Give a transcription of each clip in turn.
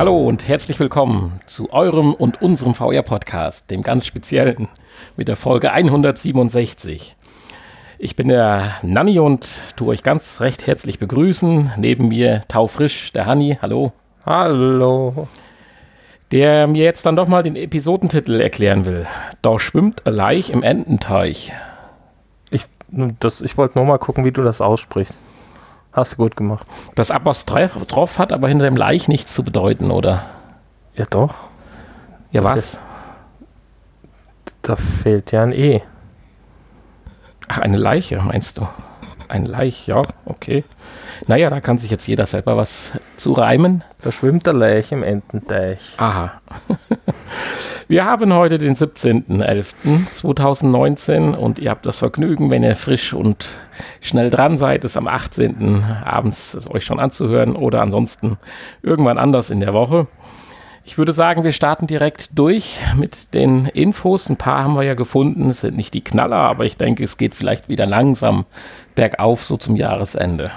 Hallo und herzlich willkommen zu eurem und unserem VR-Podcast, dem ganz speziellen, mit der Folge 167. Ich bin der Nanni und tue euch ganz recht herzlich begrüßen. Neben mir taufrisch der Hanni. Hallo. Hallo. Der mir jetzt dann doch mal den Episodentitel erklären will. Da schwimmt ein Laich im Ententeich. Ich, ich wollte nur mal gucken, wie du das aussprichst. Hast du gut gemacht. Das Apostroph hat aber hinter dem Laich nichts zu bedeuten, oder? Ja, doch. Ja, da was? Fehlt, da fehlt ja ein E. Ach, eine Leiche, meinst du? Ein Laich, ja, okay. Naja, da kann sich jetzt jeder selber was zu reimen. Da schwimmt der Laich im Ententeich. Aha. Wir haben heute den 17.11.2019 und ihr habt das Vergnügen, wenn ihr frisch und schnell dran seid, es am 18. abends euch schon anzuhören oder ansonsten irgendwann anders in der Woche. Ich würde sagen, wir starten direkt durch mit den Infos. Ein paar haben wir ja gefunden. Es sind nicht die Knaller, aber ich denke, es geht vielleicht wieder langsam bergauf so zum Jahresende.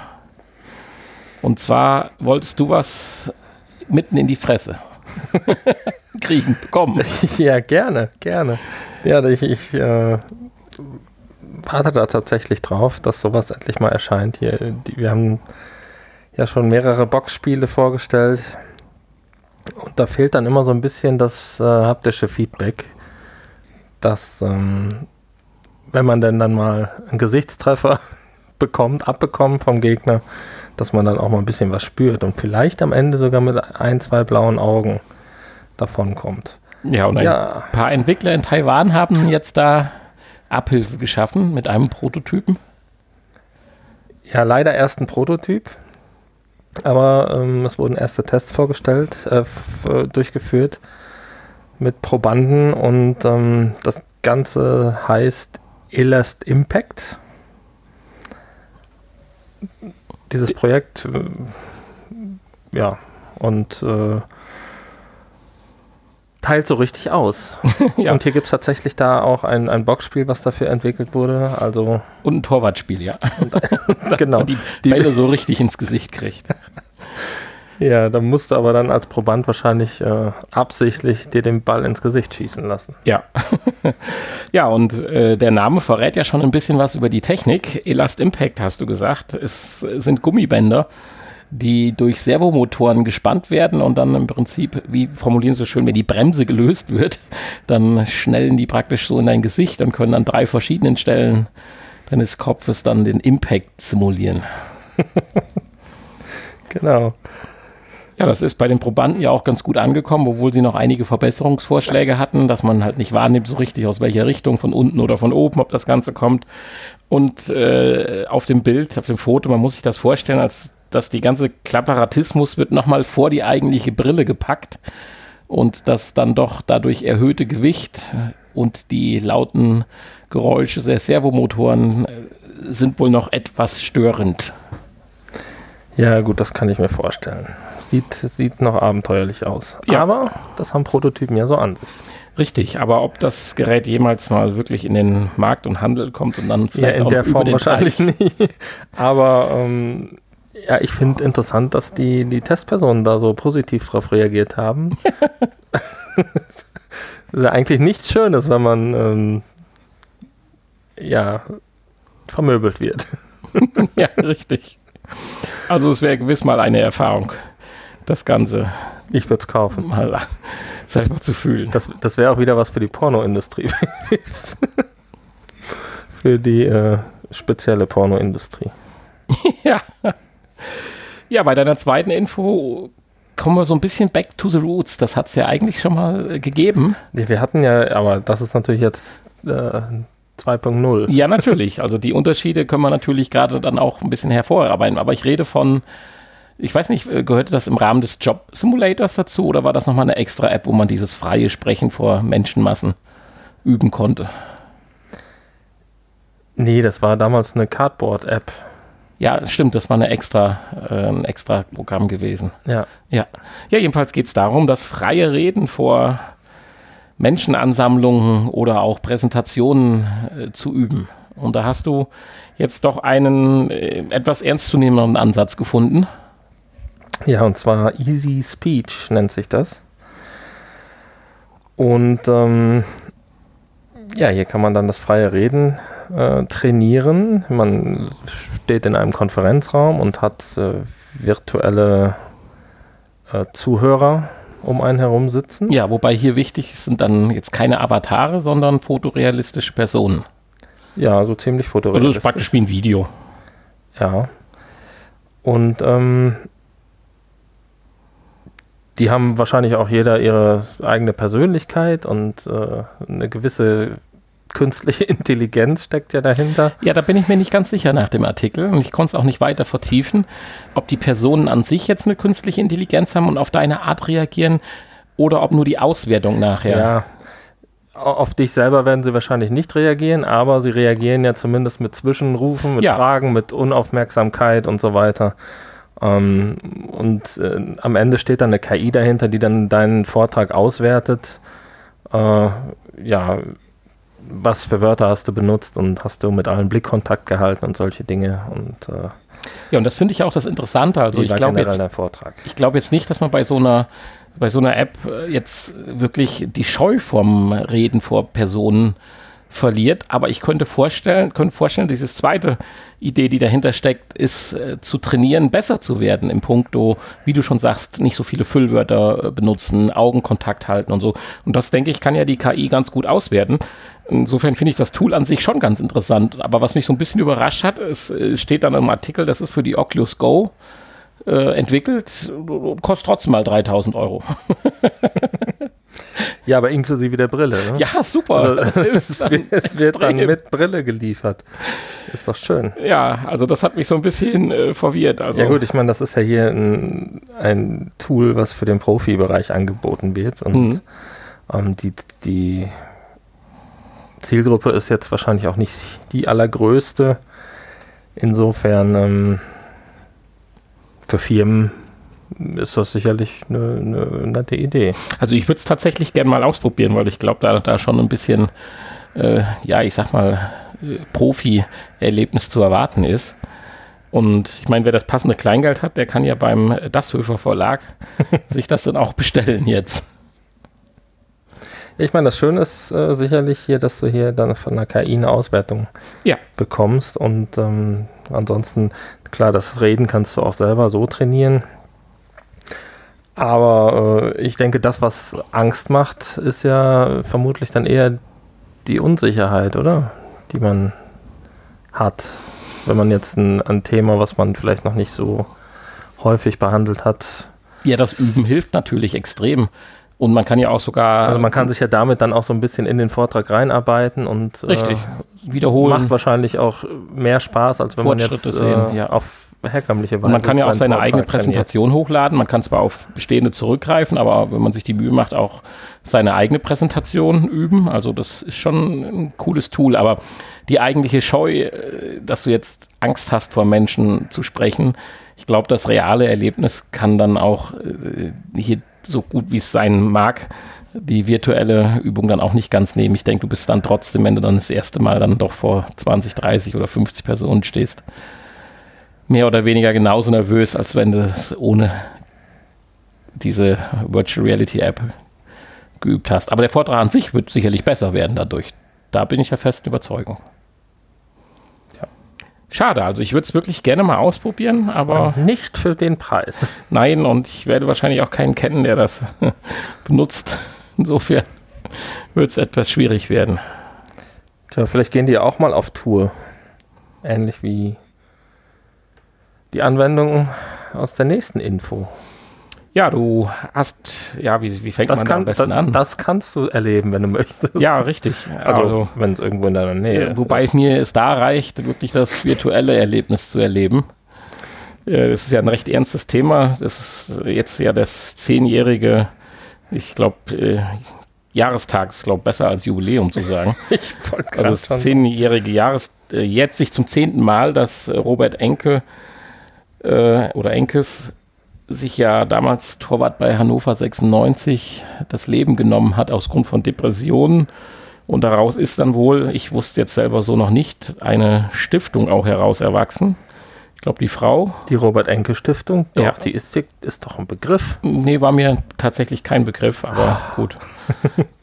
Und zwar wolltest du was mitten in die Fresse. kriegen, bekommen. Ja, gerne, gerne. Ja, ich, ich äh, warte da tatsächlich drauf, dass sowas endlich mal erscheint. Hier, die, wir haben ja schon mehrere Boxspiele vorgestellt und da fehlt dann immer so ein bisschen das äh, haptische Feedback, dass ähm, wenn man denn dann mal einen Gesichtstreffer bekommt, abbekommt vom Gegner, dass man dann auch mal ein bisschen was spürt und vielleicht am Ende sogar mit ein, zwei blauen Augen davon kommt. Ja, und ein ja. paar Entwickler in Taiwan haben jetzt da Abhilfe geschaffen mit einem Prototypen. Ja, leider erst ein Prototyp, aber ähm, es wurden erste Tests vorgestellt, äh, durchgeführt mit Probanden und ähm, das Ganze heißt Elast Impact. Dieses Projekt, äh, ja, und äh, teilt so richtig aus. ja. Und hier gibt es tatsächlich da auch ein, ein Boxspiel, was dafür entwickelt wurde. Also und ein Torwartspiel, ja. Und, genau. die, die Bälle so richtig ins Gesicht kriegt. Ja, da musst du aber dann als Proband wahrscheinlich äh, absichtlich dir den Ball ins Gesicht schießen lassen. Ja. ja, und äh, der Name verrät ja schon ein bisschen was über die Technik. Elast Impact hast du gesagt. Es sind Gummibänder, die durch Servomotoren gespannt werden und dann im Prinzip, wie formulieren sie so schön, wenn die Bremse gelöst wird, dann schnellen die praktisch so in dein Gesicht und können an drei verschiedenen Stellen deines Kopfes dann den Impact simulieren. genau. Ja, das ist bei den Probanden ja auch ganz gut angekommen, obwohl sie noch einige Verbesserungsvorschläge hatten, dass man halt nicht wahrnimmt so richtig aus welcher Richtung, von unten oder von oben, ob das Ganze kommt. Und äh, auf dem Bild, auf dem Foto, man muss sich das vorstellen, als dass die ganze Klapparatismus wird nochmal vor die eigentliche Brille gepackt und das dann doch dadurch erhöhte Gewicht und die lauten Geräusche der Servomotoren äh, sind wohl noch etwas störend. Ja, gut, das kann ich mir vorstellen. Sieht, sieht noch abenteuerlich aus. Ja. Aber das haben Prototypen ja so an sich. Richtig, aber ob das Gerät jemals mal wirklich in den Markt und Handel kommt und dann vielleicht ja, in auch der Form wahrscheinlich Teich. nicht. Aber ähm, ja, ich finde interessant, dass die, die Testpersonen da so positiv drauf reagiert haben. das ist ja eigentlich nichts Schönes, wenn man ähm, ja vermöbelt wird. ja, richtig. Also es wäre gewiss mal eine Erfahrung, das Ganze. Ich würde es kaufen. Mal selber zu fühlen. Das, das wäre auch wieder was für die Pornoindustrie. für die äh, spezielle Pornoindustrie. ja. Ja, bei deiner zweiten Info kommen wir so ein bisschen back to the roots. Das hat es ja eigentlich schon mal gegeben. Ja, wir hatten ja, aber das ist natürlich jetzt äh, 2.0. Ja, natürlich. Also die Unterschiede können wir natürlich gerade dann auch ein bisschen hervorarbeiten. Aber ich rede von, ich weiß nicht, gehörte das im Rahmen des Job Simulators dazu oder war das nochmal eine extra App, wo man dieses freie Sprechen vor Menschenmassen üben konnte? Nee, das war damals eine Cardboard-App. Ja, stimmt, das war eine extra, äh, ein extra Programm gewesen. Ja. Ja, ja jedenfalls geht es darum, dass freie Reden vor Menschenansammlungen oder auch Präsentationen äh, zu üben. Und da hast du jetzt doch einen äh, etwas ernstzunehmenden Ansatz gefunden. Ja, und zwar Easy Speech nennt sich das. Und ähm, ja, hier kann man dann das freie Reden äh, trainieren. Man steht in einem Konferenzraum und hat äh, virtuelle äh, Zuhörer um einen herum sitzen. Ja, wobei hier wichtig sind dann jetzt keine Avatare, sondern fotorealistische Personen. Ja, so ziemlich fotorealistisch. Also das ist praktisch wie ein Video. Ja. Und ähm, die haben wahrscheinlich auch jeder ihre eigene Persönlichkeit und äh, eine gewisse künstliche Intelligenz steckt ja dahinter. Ja, da bin ich mir nicht ganz sicher nach dem Artikel und ich konnte es auch nicht weiter vertiefen, ob die Personen an sich jetzt eine künstliche Intelligenz haben und auf deine Art reagieren oder ob nur die Auswertung nachher. Ja. Auf dich selber werden sie wahrscheinlich nicht reagieren, aber sie reagieren ja zumindest mit Zwischenrufen, mit ja. Fragen, mit Unaufmerksamkeit und so weiter. Ähm, und äh, am Ende steht dann eine KI dahinter, die dann deinen Vortrag auswertet. Äh, ja, was für Wörter hast du benutzt und hast du mit allen Blickkontakt gehalten und solche Dinge und äh, ja, und das finde ich auch das Interessante. Also ich glaube jetzt, ich glaube jetzt nicht, dass man bei so einer bei so einer App äh, jetzt wirklich die Scheu vom Reden vor Personen verliert. Aber ich könnte vorstellen, könnte vorstellen, diese zweite Idee, die dahinter steckt, ist äh, zu trainieren, besser zu werden im Punkto, wie du schon sagst, nicht so viele Füllwörter äh, benutzen, Augenkontakt halten und so. Und das, denke ich, kann ja die KI ganz gut auswerten. Insofern finde ich das Tool an sich schon ganz interessant. Aber was mich so ein bisschen überrascht hat, es äh, steht dann im Artikel, das ist für die Oculus Go äh, entwickelt, kostet trotzdem mal 3000 Euro. Ja, aber inklusive der Brille. Ne? Ja, super. Also, es wird, es wird dann mit Brille geliefert. Ist doch schön. Ja, also das hat mich so ein bisschen äh, verwirrt. Also. Ja gut, ich meine, das ist ja hier ein, ein Tool, was für den Profibereich angeboten wird. Und mhm. ähm, die, die Zielgruppe ist jetzt wahrscheinlich auch nicht die allergrößte. Insofern ähm, für Firmen ist das sicherlich eine, eine nette Idee. Also ich würde es tatsächlich gerne mal ausprobieren, weil ich glaube, da, da schon ein bisschen, äh, ja, ich sag mal, äh, Profi-Erlebnis zu erwarten ist. Und ich meine, wer das passende Kleingeld hat, der kann ja beim Dasshöfer Verlag sich das dann auch bestellen jetzt. Ich meine, das Schöne ist äh, sicherlich hier, dass du hier dann von der KI eine Auswertung ja. bekommst. Und ähm, ansonsten, klar, das Reden kannst du auch selber so trainieren. Aber äh, ich denke, das, was Angst macht, ist ja vermutlich dann eher die Unsicherheit, oder? Die man hat. Wenn man jetzt ein, ein Thema, was man vielleicht noch nicht so häufig behandelt hat. Ja, das Üben hilft natürlich extrem. Und man kann ja auch sogar. Also man kann sich ja damit dann auch so ein bisschen in den Vortrag reinarbeiten und richtig äh, wiederholen. Macht wahrscheinlich auch mehr Spaß, als wenn man jetzt sehen, äh, ja. auf herkömmliche Weise. Und man kann ja auch seine Vortrag eigene Präsentation trainiert. hochladen. Man kann zwar auf bestehende zurückgreifen, aber wenn man sich die Mühe macht, auch seine eigene Präsentation üben. Also das ist schon ein cooles Tool. Aber die eigentliche Scheu, äh, dass du jetzt Angst hast, vor Menschen zu sprechen, ich glaube, das reale Erlebnis kann dann auch äh, hier so gut wie es sein mag, die virtuelle Übung dann auch nicht ganz nehmen. Ich denke, du bist dann trotzdem, wenn du dann das erste Mal dann doch vor 20, 30 oder 50 Personen stehst, mehr oder weniger genauso nervös, als wenn du es ohne diese Virtual Reality App geübt hast. Aber der Vortrag an sich wird sicherlich besser werden dadurch. Da bin ich ja festen Überzeugung. Ja. Schade, also ich würde es wirklich gerne mal ausprobieren, aber. Nicht für den Preis. Nein, und ich werde wahrscheinlich auch keinen kennen, der das benutzt. Insofern wird es etwas schwierig werden. Tja, vielleicht gehen die auch mal auf Tour. Ähnlich wie die Anwendung aus der nächsten Info. Ja, du hast, ja, wie, wie fängt das man kann, am besten da, an? Das kannst du erleben, wenn du möchtest. Ja, richtig. Also, also wenn es irgendwo in deiner Nähe ist. Wobei es mir es da reicht, wirklich das virtuelle Erlebnis zu erleben. Das ist ja ein recht ernstes Thema. Das ist jetzt ja das zehnjährige, ich glaube, äh, Jahrestag ist, glaube besser als Jubiläum zu sagen. ich also das zehnjährige Jahres, äh, jetzt sich zum zehnten Mal, dass Robert Enke äh, oder Enkes sich ja damals Torwart bei Hannover 96 das Leben genommen hat aus Grund von Depressionen. Und daraus ist dann wohl, ich wusste jetzt selber so noch nicht, eine Stiftung auch heraus erwachsen. Ich glaube, die Frau. Die Robert-Enke-Stiftung? Ja. Doch, die ist, ist doch ein Begriff. Nee, war mir tatsächlich kein Begriff, aber gut.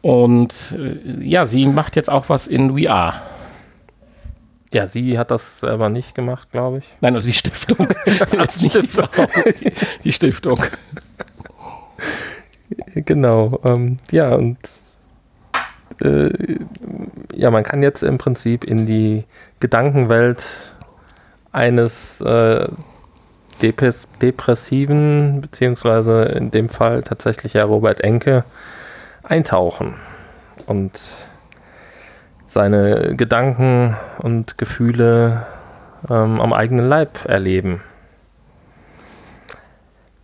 Und äh, ja, sie macht jetzt auch was in VR. Ja, sie hat das selber nicht gemacht, glaube ich. Nein, also die Stiftung. Nicht die, Frau, die, die Stiftung. Genau. Ähm, ja, und äh, ja, man kann jetzt im Prinzip in die Gedankenwelt eines äh, Depres Depressiven, beziehungsweise in dem Fall tatsächlich ja Robert Enke, eintauchen und seine Gedanken und Gefühle ähm, am eigenen Leib erleben.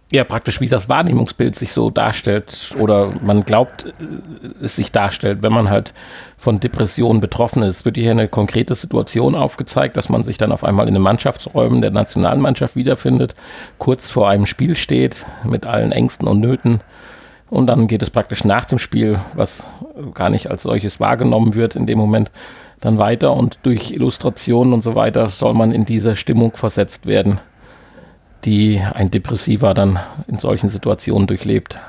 Ja, praktisch wie das Wahrnehmungsbild sich so darstellt oder man glaubt, äh, es sich darstellt, wenn man halt von Depressionen betroffen ist. Wird hier eine konkrete Situation aufgezeigt, dass man sich dann auf einmal in den Mannschaftsräumen der Nationalmannschaft wiederfindet, kurz vor einem Spiel steht mit allen Ängsten und Nöten. Und dann geht es praktisch nach dem Spiel, was gar nicht als solches wahrgenommen wird in dem Moment, dann weiter und durch Illustrationen und so weiter soll man in diese Stimmung versetzt werden, die ein Depressiver dann in solchen Situationen durchlebt.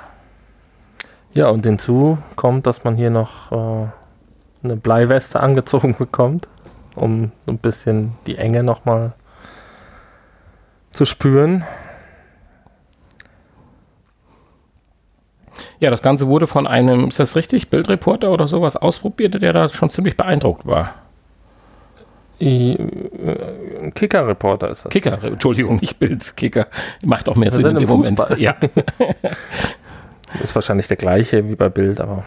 Ja, und hinzu kommt, dass man hier noch äh, eine Bleiweste angezogen bekommt, um ein bisschen die Enge nochmal zu spüren. Ja, das Ganze wurde von einem, ist das richtig, Bildreporter oder sowas ausprobiert, der da schon ziemlich beeindruckt war. Äh, Kicker-Reporter ist das. Kicker, Entschuldigung, nicht Bild, Kicker. Macht auch mehr Wir Sinn sind in im dem Moment. Fußball. Ja. Ist wahrscheinlich der gleiche wie bei Bild, aber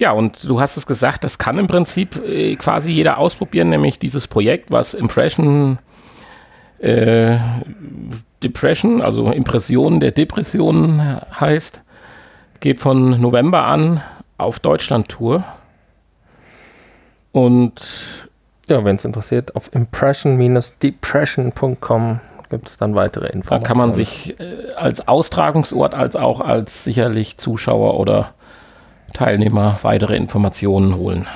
ja, und du hast es gesagt, das kann im Prinzip äh, quasi jeder ausprobieren, nämlich dieses Projekt, was Impression äh, Depression, also Impressionen der Depressionen heißt, geht von November an auf Deutschland-Tour. Und ja, wenn es interessiert, auf impression-depression.com gibt es dann weitere da Informationen. kann man sich äh, als Austragungsort als auch als sicherlich Zuschauer oder Teilnehmer weitere Informationen holen.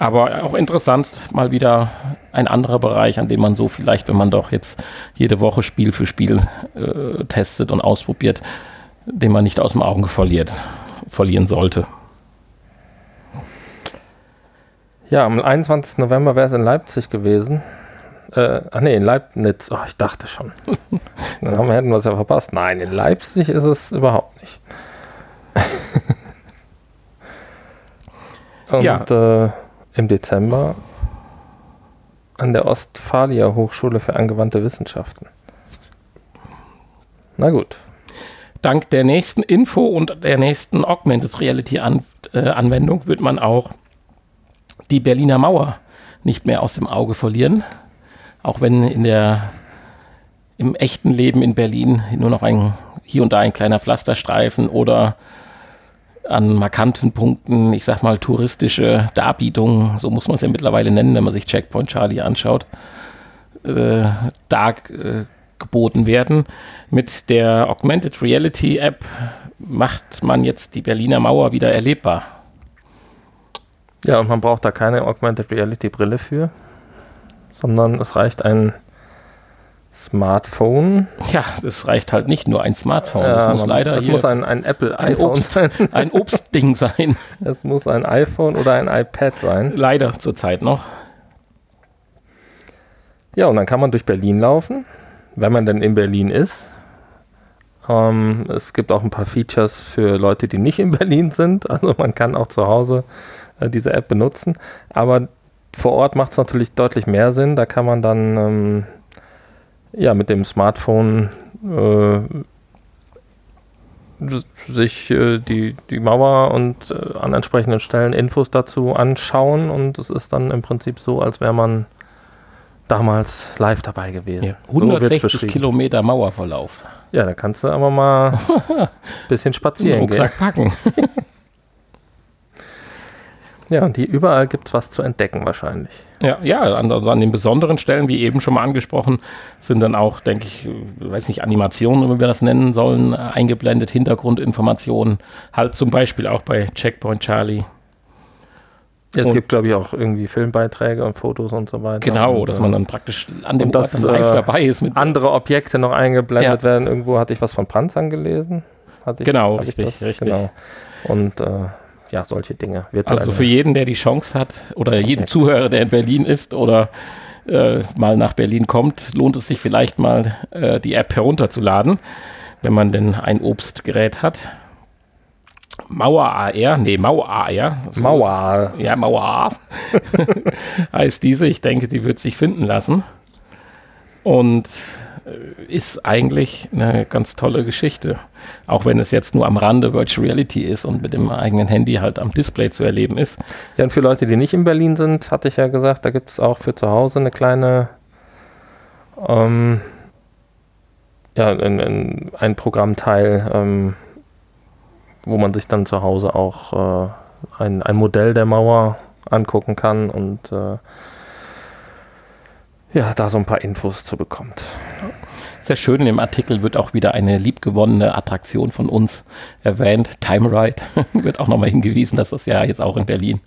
Aber auch interessant, mal wieder ein anderer Bereich, an dem man so vielleicht, wenn man doch jetzt jede Woche Spiel für Spiel äh, testet und ausprobiert, den man nicht aus dem Auge verliert, verlieren sollte. Ja, am 21. November wäre es in Leipzig gewesen. Äh, ach nee, in Leibniz. Oh, ich dachte schon. Dann haben wir, hätten wir es ja verpasst. Nein, in Leipzig ist es überhaupt nicht. Und Ja. äh, im Dezember an der Ostfalia Hochschule für angewandte Wissenschaften. Na gut. Dank der nächsten Info und der nächsten Augmented Reality An äh, Anwendung wird man auch die Berliner Mauer nicht mehr aus dem Auge verlieren. Auch wenn in der, im echten Leben in Berlin nur noch ein, hier und da ein kleiner Pflasterstreifen oder an markanten Punkten, ich sag mal, touristische Darbietungen, so muss man es ja mittlerweile nennen, wenn man sich Checkpoint Charlie anschaut, äh, da äh, geboten werden. Mit der Augmented Reality App macht man jetzt die Berliner Mauer wieder erlebbar. Ja, und man braucht da keine Augmented Reality Brille für, sondern es reicht ein Smartphone. Ja, das reicht halt nicht nur ein Smartphone. Ja, das muss leider es hier muss ein, ein Apple ein iPhone Obst. sein. ein Obstding sein. Es muss ein iPhone oder ein iPad sein. Leider zurzeit noch. Ja, und dann kann man durch Berlin laufen, wenn man denn in Berlin ist. Ähm, es gibt auch ein paar Features für Leute, die nicht in Berlin sind. Also man kann auch zu Hause äh, diese App benutzen. Aber vor Ort macht es natürlich deutlich mehr Sinn. Da kann man dann ähm, ja mit dem Smartphone äh, sich äh, die, die Mauer und äh, an entsprechenden Stellen Infos dazu anschauen. Und es ist dann im Prinzip so, als wäre man damals live dabei gewesen. Ja. So wird's 160 beschrieben. Kilometer Mauerverlauf. Ja, da kannst du aber mal ein bisschen spazieren gehen. Rucksack packen. Ja, und hier überall gibt es was zu entdecken wahrscheinlich. Ja, ja an, also an den besonderen Stellen, wie eben schon mal angesprochen, sind dann auch, denke ich, äh, weiß nicht, Animationen, wie wir das nennen sollen, äh, eingeblendet, Hintergrundinformationen. Halt zum Beispiel auch bei Checkpoint Charlie. Es gibt, glaube ich, auch irgendwie Filmbeiträge und Fotos und so weiter. Genau, und, dass man dann praktisch an dem und das, Ort live äh, dabei ist. Mit andere Objekte noch eingeblendet Ja. werden. Irgendwo hatte ich was von Pranzern gelesen. Hatte ich, Genau, hab ich richtig, richtig. Genau. Und äh, ja, solche Dinge. Virtuelle- Also für jeden, der die Chance hat oder jeden Zuhörer, der in Berlin ist oder äh, mal nach Berlin kommt, lohnt es sich vielleicht mal äh, die App herunterzuladen, wenn man denn ein Obstgerät hat. Mauer AR, nee, Mauer AR. So Mauer. ist- Ja, Mauer heißt diese. Ich denke, die wird sich finden lassen. Und ist eigentlich eine ganz tolle Geschichte. Auch wenn es jetzt nur am Rande Virtual Reality ist und mit dem eigenen Handy halt am Display zu erleben ist. Ja, und für Leute, die nicht in Berlin sind, hatte ich ja gesagt, da gibt es auch für zu Hause eine kleine, ähm, ja, ein, ein, ein Programmteil, ähm, wo man sich dann zu Hause auch äh, ein, ein Modell der Mauer angucken kann und äh, ja, da so ein paar Infos zu bekommt. Sehr schön, in dem Artikel wird auch wieder eine liebgewonnene Attraktion von uns erwähnt. Time Ride wird auch nochmal hingewiesen, dass das ja jetzt auch in Berlin.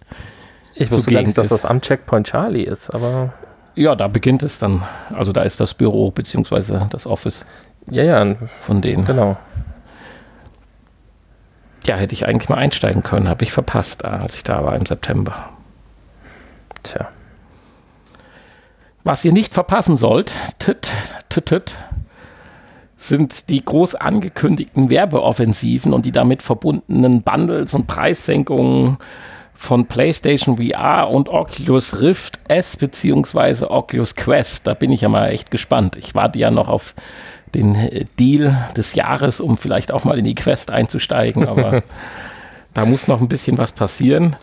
Ich wusste gar nicht, dass das am Checkpoint Charlie ist, aber Ja, da beginnt es dann. Also da ist das Büro beziehungsweise das Office ja, ja, von denen. genau. Ja, hätte ich eigentlich mal einsteigen können, habe ich verpasst, als ich da war im September. Tja. Was ihr nicht verpassen sollt, tüt, tüt, tüt, sind die groß angekündigten Werbeoffensiven und die damit verbundenen Bundles und Preissenkungen von PlayStation VR und Oculus Rift S bzw. Oculus Quest. Da bin ich ja mal echt gespannt. Ich warte ja noch auf den äh, Deal des Jahres, um vielleicht auch mal in die Quest einzusteigen, aber da muss noch ein bisschen was passieren.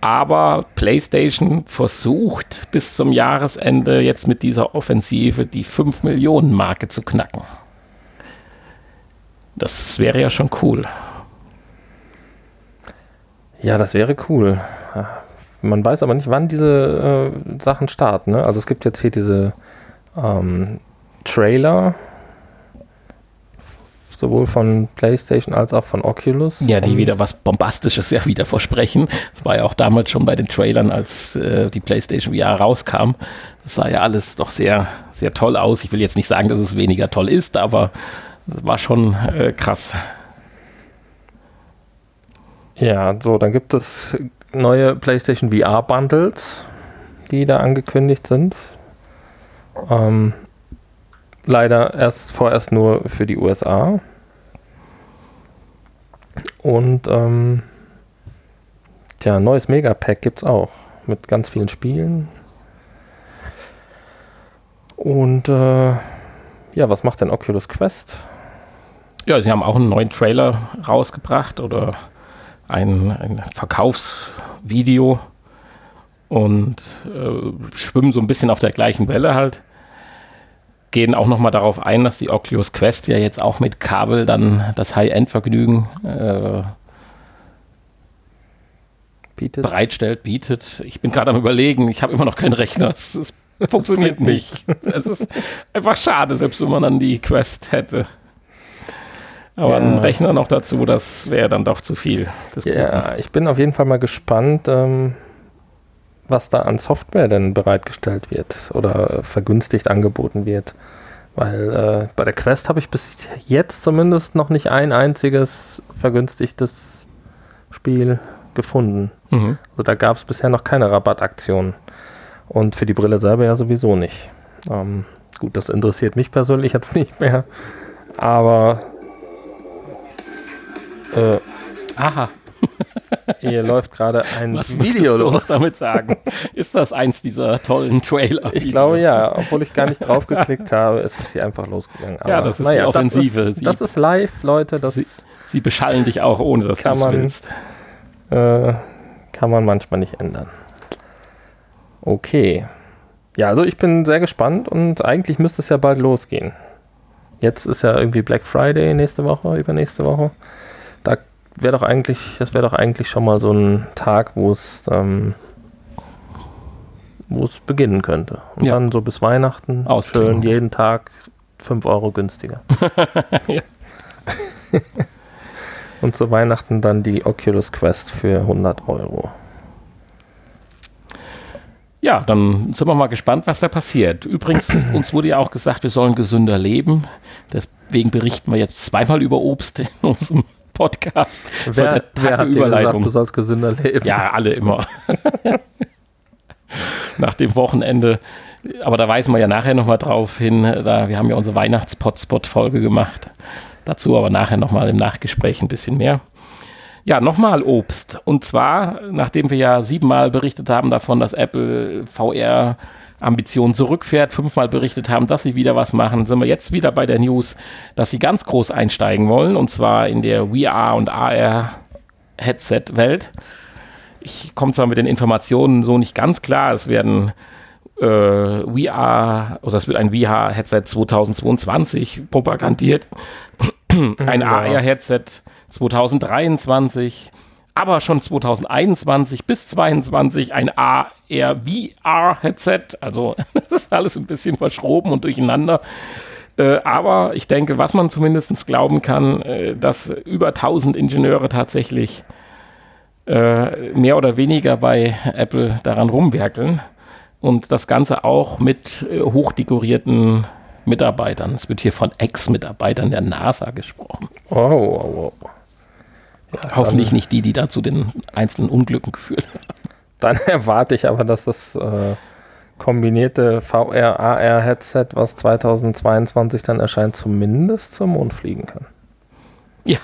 Aber PlayStation versucht bis zum Jahresende jetzt mit dieser Offensive die 5 Millionen Marke zu knacken. Das wäre ja schon cool. Ja, das wäre cool. Man weiß aber nicht, wann diese äh, Sachen starten. Ne? Also es gibt jetzt hier diese ähm, Trailer, sowohl von PlayStation als auch von Oculus. Ja, die wieder was Bombastisches ja wieder versprechen. Das war ja auch damals schon bei den Trailern, als äh, die PlayStation VR rauskam. Das sah ja alles doch sehr, sehr toll aus. Ich will jetzt nicht sagen, dass es weniger toll ist, aber es war schon äh, krass. Ja, so, dann gibt es neue PlayStation VR Bundles, die da angekündigt sind. Ähm, leider erst vorerst nur für die USA. Und ähm, tja, neues Megapack gibt es auch mit ganz vielen Spielen. Und äh, ja, was macht denn Oculus Quest? Ja, sie haben auch einen neuen Trailer rausgebracht oder ein, ein Verkaufsvideo und äh, schwimmen so ein bisschen auf der gleichen Welle halt. Gehen auch nochmal darauf ein, dass die Oculus Quest ja jetzt auch mit Kabel dann das High-End-Vergnügen äh, Bietet? bereitstellt, bietet. Ich bin gerade am überlegen, ich habe immer noch keinen Rechner. Es, es funktioniert nicht. Es ist einfach schade, selbst wenn man dann die Quest hätte. Aber Ja. ein Rechner noch dazu, das wäre dann doch zu viel. Guten. Ja, ich bin auf jeden Fall mal gespannt, ähm, was da an Software denn bereitgestellt wird oder vergünstigt angeboten wird. Weil äh, bei der Quest habe ich bis jetzt zumindest noch nicht ein einziges vergünstigtes Spiel gefunden. Mhm. Also da gab es bisher noch keine Rabattaktion. Und für die Brille selber ja sowieso nicht. Ähm, gut, das interessiert mich persönlich jetzt nicht mehr. Aber äh, Aha, hier läuft gerade ein was Video du los. damit sagen? Ist das eins dieser tollen Trailer? Ich glaube ja, obwohl ich gar nicht drauf geklickt habe, ist es hier einfach losgegangen. Ja, das ist die Offensive. Das ist, das ist live, Leute. Das Sie- Sie beschallen dich auch, ohne dass du Kann es man- willst. äh, kann man manchmal nicht ändern. Okay. Ja, also ich bin sehr gespannt und eigentlich müsste es ja bald losgehen. Jetzt ist ja irgendwie Black Friday nächste Woche, übernächste Woche. Wäre doch eigentlich, das wäre doch eigentlich schon mal so ein Tag, wo es ähm, wo es beginnen könnte. Und Ja. dann so bis Weihnachten Ausklingen. schön jeden Tag 5 Euro günstiger. Und zu Weihnachten dann die Oculus Quest für 100 Euro. Ja, dann sind wir mal gespannt, was da passiert. Übrigens, uns wurde ja auch gesagt, wir sollen gesünder leben. Deswegen berichten wir jetzt zweimal über Obst in unserem Podcast. Wer, wer hat dir gesagt, du sollst gesünder leben? Ja, alle immer. Nach dem Wochenende. Aber da weisen wir ja nachher nochmal drauf hin. Da, wir haben ja unsere Weihnachtspot-Spot-Folge gemacht. Dazu aber nachher nochmal im Nachgespräch ein bisschen mehr. Ja, nochmal Obst. Und zwar, nachdem wir ja siebenmal berichtet haben davon, dass Apple VR Ambitionen zurückfährt, fünfmal berichtet haben, dass sie wieder was machen, sind wir jetzt wieder bei der News, dass sie ganz groß einsteigen wollen, und zwar in der VR und AR Headset-Welt. Ich komme zwar mit den Informationen so nicht ganz klar, es werden äh, VR, oder es wird ein VR-Headset 2022 propagandiert, ein ja. AR-Headset 2023, aber schon 2021 bis 2022 ein AR-VR-Headset. Also das ist alles ein bisschen verschroben und durcheinander. Äh, aber ich denke, was man zumindest glauben kann, äh, dass über 1000 Ingenieure tatsächlich äh, mehr oder weniger bei Apple daran rumwerkeln. Und das Ganze auch mit hochdekorierten Mitarbeitern. Es wird hier von Ex-Mitarbeitern der NASA gesprochen. Oh, oh, oh. Ja, Hoffentlich nicht die, die da zu den einzelnen Unglücken geführt haben. Dann erwarte ich aber, dass das äh, kombinierte VR-AR-Headset, was 2022 dann erscheint, zumindest zum Mond fliegen kann. Ja.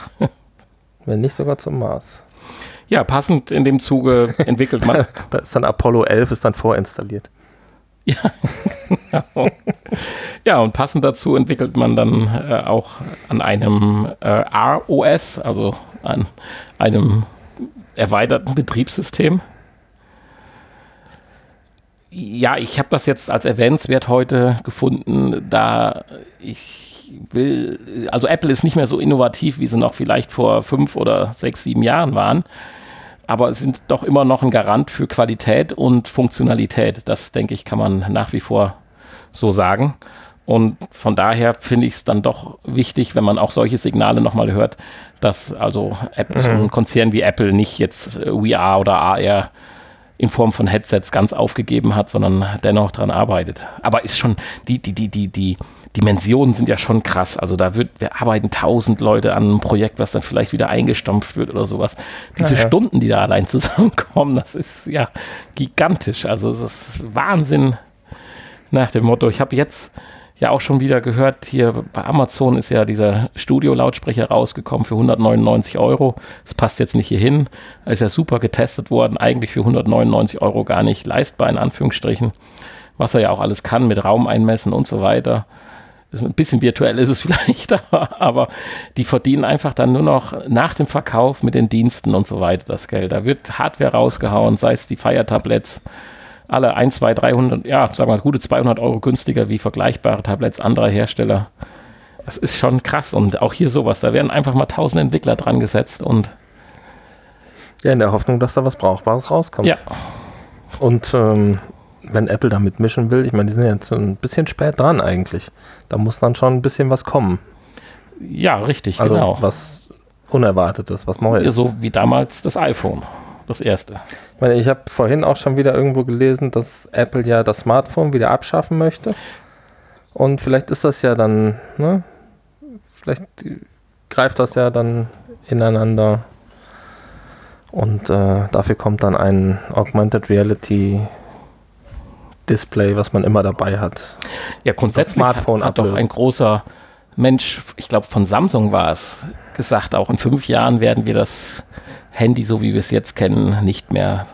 Wenn nicht sogar zum Mars. Ja, passend in dem Zuge entwickelt man. da ist dann Apollo 11 ist dann vorinstalliert. Ja, ja, und passend dazu entwickelt man dann äh, auch an einem äh, ROS, also an einem erweiterten Betriebssystem. Ja, ich habe das jetzt als erwähnenswert heute gefunden, da ich will, also Apple ist nicht mehr so innovativ, wie sie noch vielleicht vor fünf oder sechs, sieben Jahren waren aber sind doch immer noch ein Garant für Qualität und Funktionalität. Das, denke ich, kann man nach wie vor so sagen. Und von daher finde ich es dann doch wichtig, wenn man auch solche Signale nochmal hört, dass also Apple, mhm. so ein Konzern wie Apple nicht jetzt äh, VR oder AR in Form von Headsets ganz aufgegeben hat, sondern dennoch dran arbeitet. Aber ist schon, die, die, die, die, die Dimensionen sind ja schon krass. Also da wird, wir arbeiten tausend Leute an einem Projekt, was dann vielleicht wieder eingestampft wird oder sowas. Diese ja. Stunden, die da allein zusammenkommen, das ist ja gigantisch. Also es ist Wahnsinn nach dem Motto. Ich habe jetzt ja auch schon wieder gehört, hier bei Amazon ist ja dieser Studio-Lautsprecher rausgekommen für 199 Euro. Das passt jetzt nicht hier hin. Ist ja super getestet worden, eigentlich für 199 Euro gar nicht leistbar, in Anführungsstrichen. Was er ja auch alles kann mit Raum einmessen und so weiter. Ein bisschen virtuell ist es vielleicht, aber die verdienen einfach dann nur noch nach dem Verkauf mit den Diensten und so weiter das Geld. Da wird Hardware rausgehauen, sei es die Fire-Tablets, alle 1, 2, 300, ja, sagen wir mal, gute 200 Euro günstiger wie vergleichbare Tablets anderer Hersteller. Das ist schon krass und auch hier sowas. Da werden einfach mal 1000 Entwickler dran gesetzt und. Ja, in der Hoffnung, dass da was Brauchbares rauskommt. Ja. Und ähm, wenn Apple da mitmischen will, ich meine, die sind jetzt ein bisschen spät dran eigentlich. Da muss dann schon ein bisschen was kommen. Ja, richtig, also genau. Was Unerwartetes, was Neues. So wie damals das iPhone das erste. Ich meine, ich habe vorhin auch schon wieder irgendwo gelesen, dass Apple ja das Smartphone wieder abschaffen möchte. Und vielleicht ist das ja dann, ne? Vielleicht greift das ja dann ineinander. Und äh, dafür kommt dann ein Augmented Reality Display, was man immer dabei hat. Ja, grundsätzlich das Smartphone hat, hat doch ein großer Mensch, ich glaube von Samsung war es, gesagt, auch in fünf Jahren werden wir das Handy, so wie wir es jetzt kennen, nicht mehr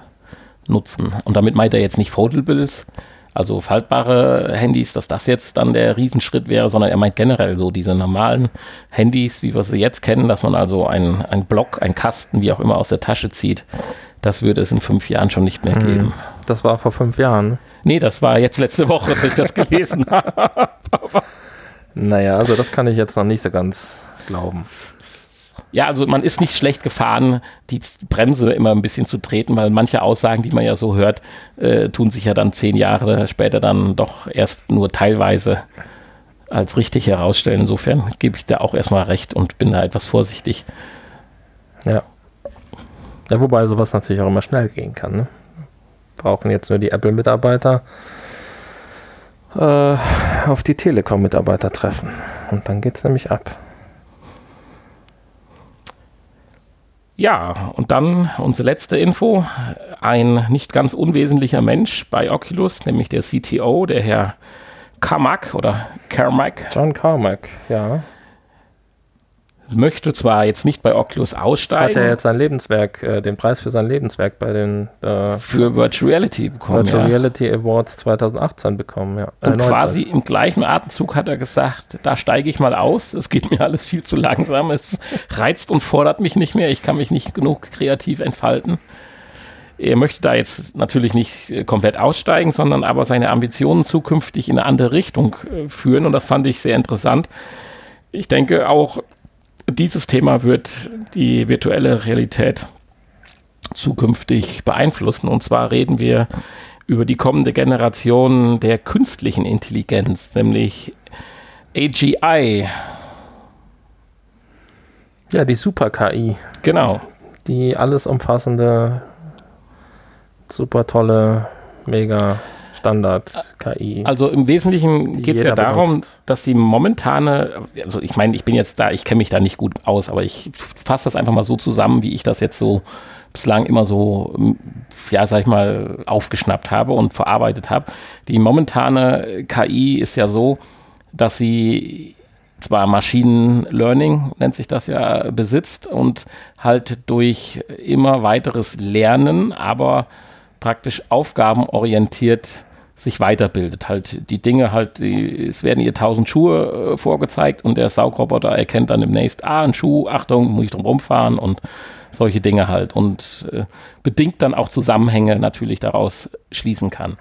nutzen. Und damit meint er jetzt nicht Foldables, also faltbare Handys, dass das jetzt dann der Riesenschritt wäre, sondern er meint generell so diese normalen Handys, wie wir sie jetzt kennen, dass man also ein, ein Block, ein Kasten, wie auch immer, aus der Tasche zieht. Das würde es in fünf Jahren schon nicht mehr hm. geben. Das war vor fünf Jahren. Nee, das war jetzt letzte Woche, dass ich das gelesen habe. naja, also das kann ich jetzt noch nicht so ganz glauben. Ja, also man ist nicht schlecht gefahren, die Bremse immer ein bisschen zu treten, weil manche Aussagen, die man ja so hört, äh, tun sich ja dann zehn Jahre später dann doch erst nur teilweise als richtig herausstellen. Insofern gebe ich da auch erstmal recht und bin da etwas vorsichtig. Ja. Ja, wobei sowas natürlich auch immer schnell gehen kann. Ne? Brauchen jetzt nur die Apple-Mitarbeiter äh, auf die Telekom-Mitarbeiter treffen. Und dann geht es nämlich ab. Ja, und dann unsere letzte Info. Ein nicht ganz unwesentlicher Mensch bei Oculus, nämlich der CTO, der Herr Carmack oder Carmack. John Carmack, ja möchte zwar jetzt nicht bei Oculus aussteigen. Hat er jetzt sein Lebenswerk, äh, den Preis für sein Lebenswerk bei den äh, für Virtual Reality bekommen. Virtual ja. Reality Awards 2018 bekommen, ja. Äh, Und 19. quasi im gleichen Atemzug hat er gesagt, da steige ich mal aus, es geht mir alles viel zu langsam, es reizt und fordert mich nicht mehr, ich kann mich nicht genug kreativ entfalten. Er möchte da jetzt natürlich nicht äh, komplett aussteigen, sondern aber seine Ambitionen zukünftig in eine andere Richtung äh, führen. Und das fand ich sehr interessant. Ich denke auch, dieses Thema wird die virtuelle Realität zukünftig beeinflussen. Und zwar reden wir über die kommende Generation der künstlichen Intelligenz, nämlich AGI. Ja, die Super-KI. Genau. Die alles umfassende, super tolle, mega Standard-KI. Also im Wesentlichen geht es ja darum, benutzt. dass die momentane, also ich meine, ich bin jetzt da, ich kenne mich da nicht gut aus, aber ich fasse das einfach mal so zusammen, wie ich das jetzt so bislang immer so, ja, sag ich mal, aufgeschnappt habe und verarbeitet habe. Die momentane KI ist ja so, dass sie zwar Machine Learning, nennt sich das ja, besitzt und halt durch immer weiteres Lernen, aber praktisch aufgabenorientiert sich weiterbildet. Halt die Dinge halt, die, es werden ihr tausend Schuhe äh, vorgezeigt und der Saugroboter erkennt dann demnächst, ah, ein Schuh, Achtung, muss ich drum rumfahren und solche Dinge halt und äh, bedingt dann auch Zusammenhänge natürlich daraus schließen kann.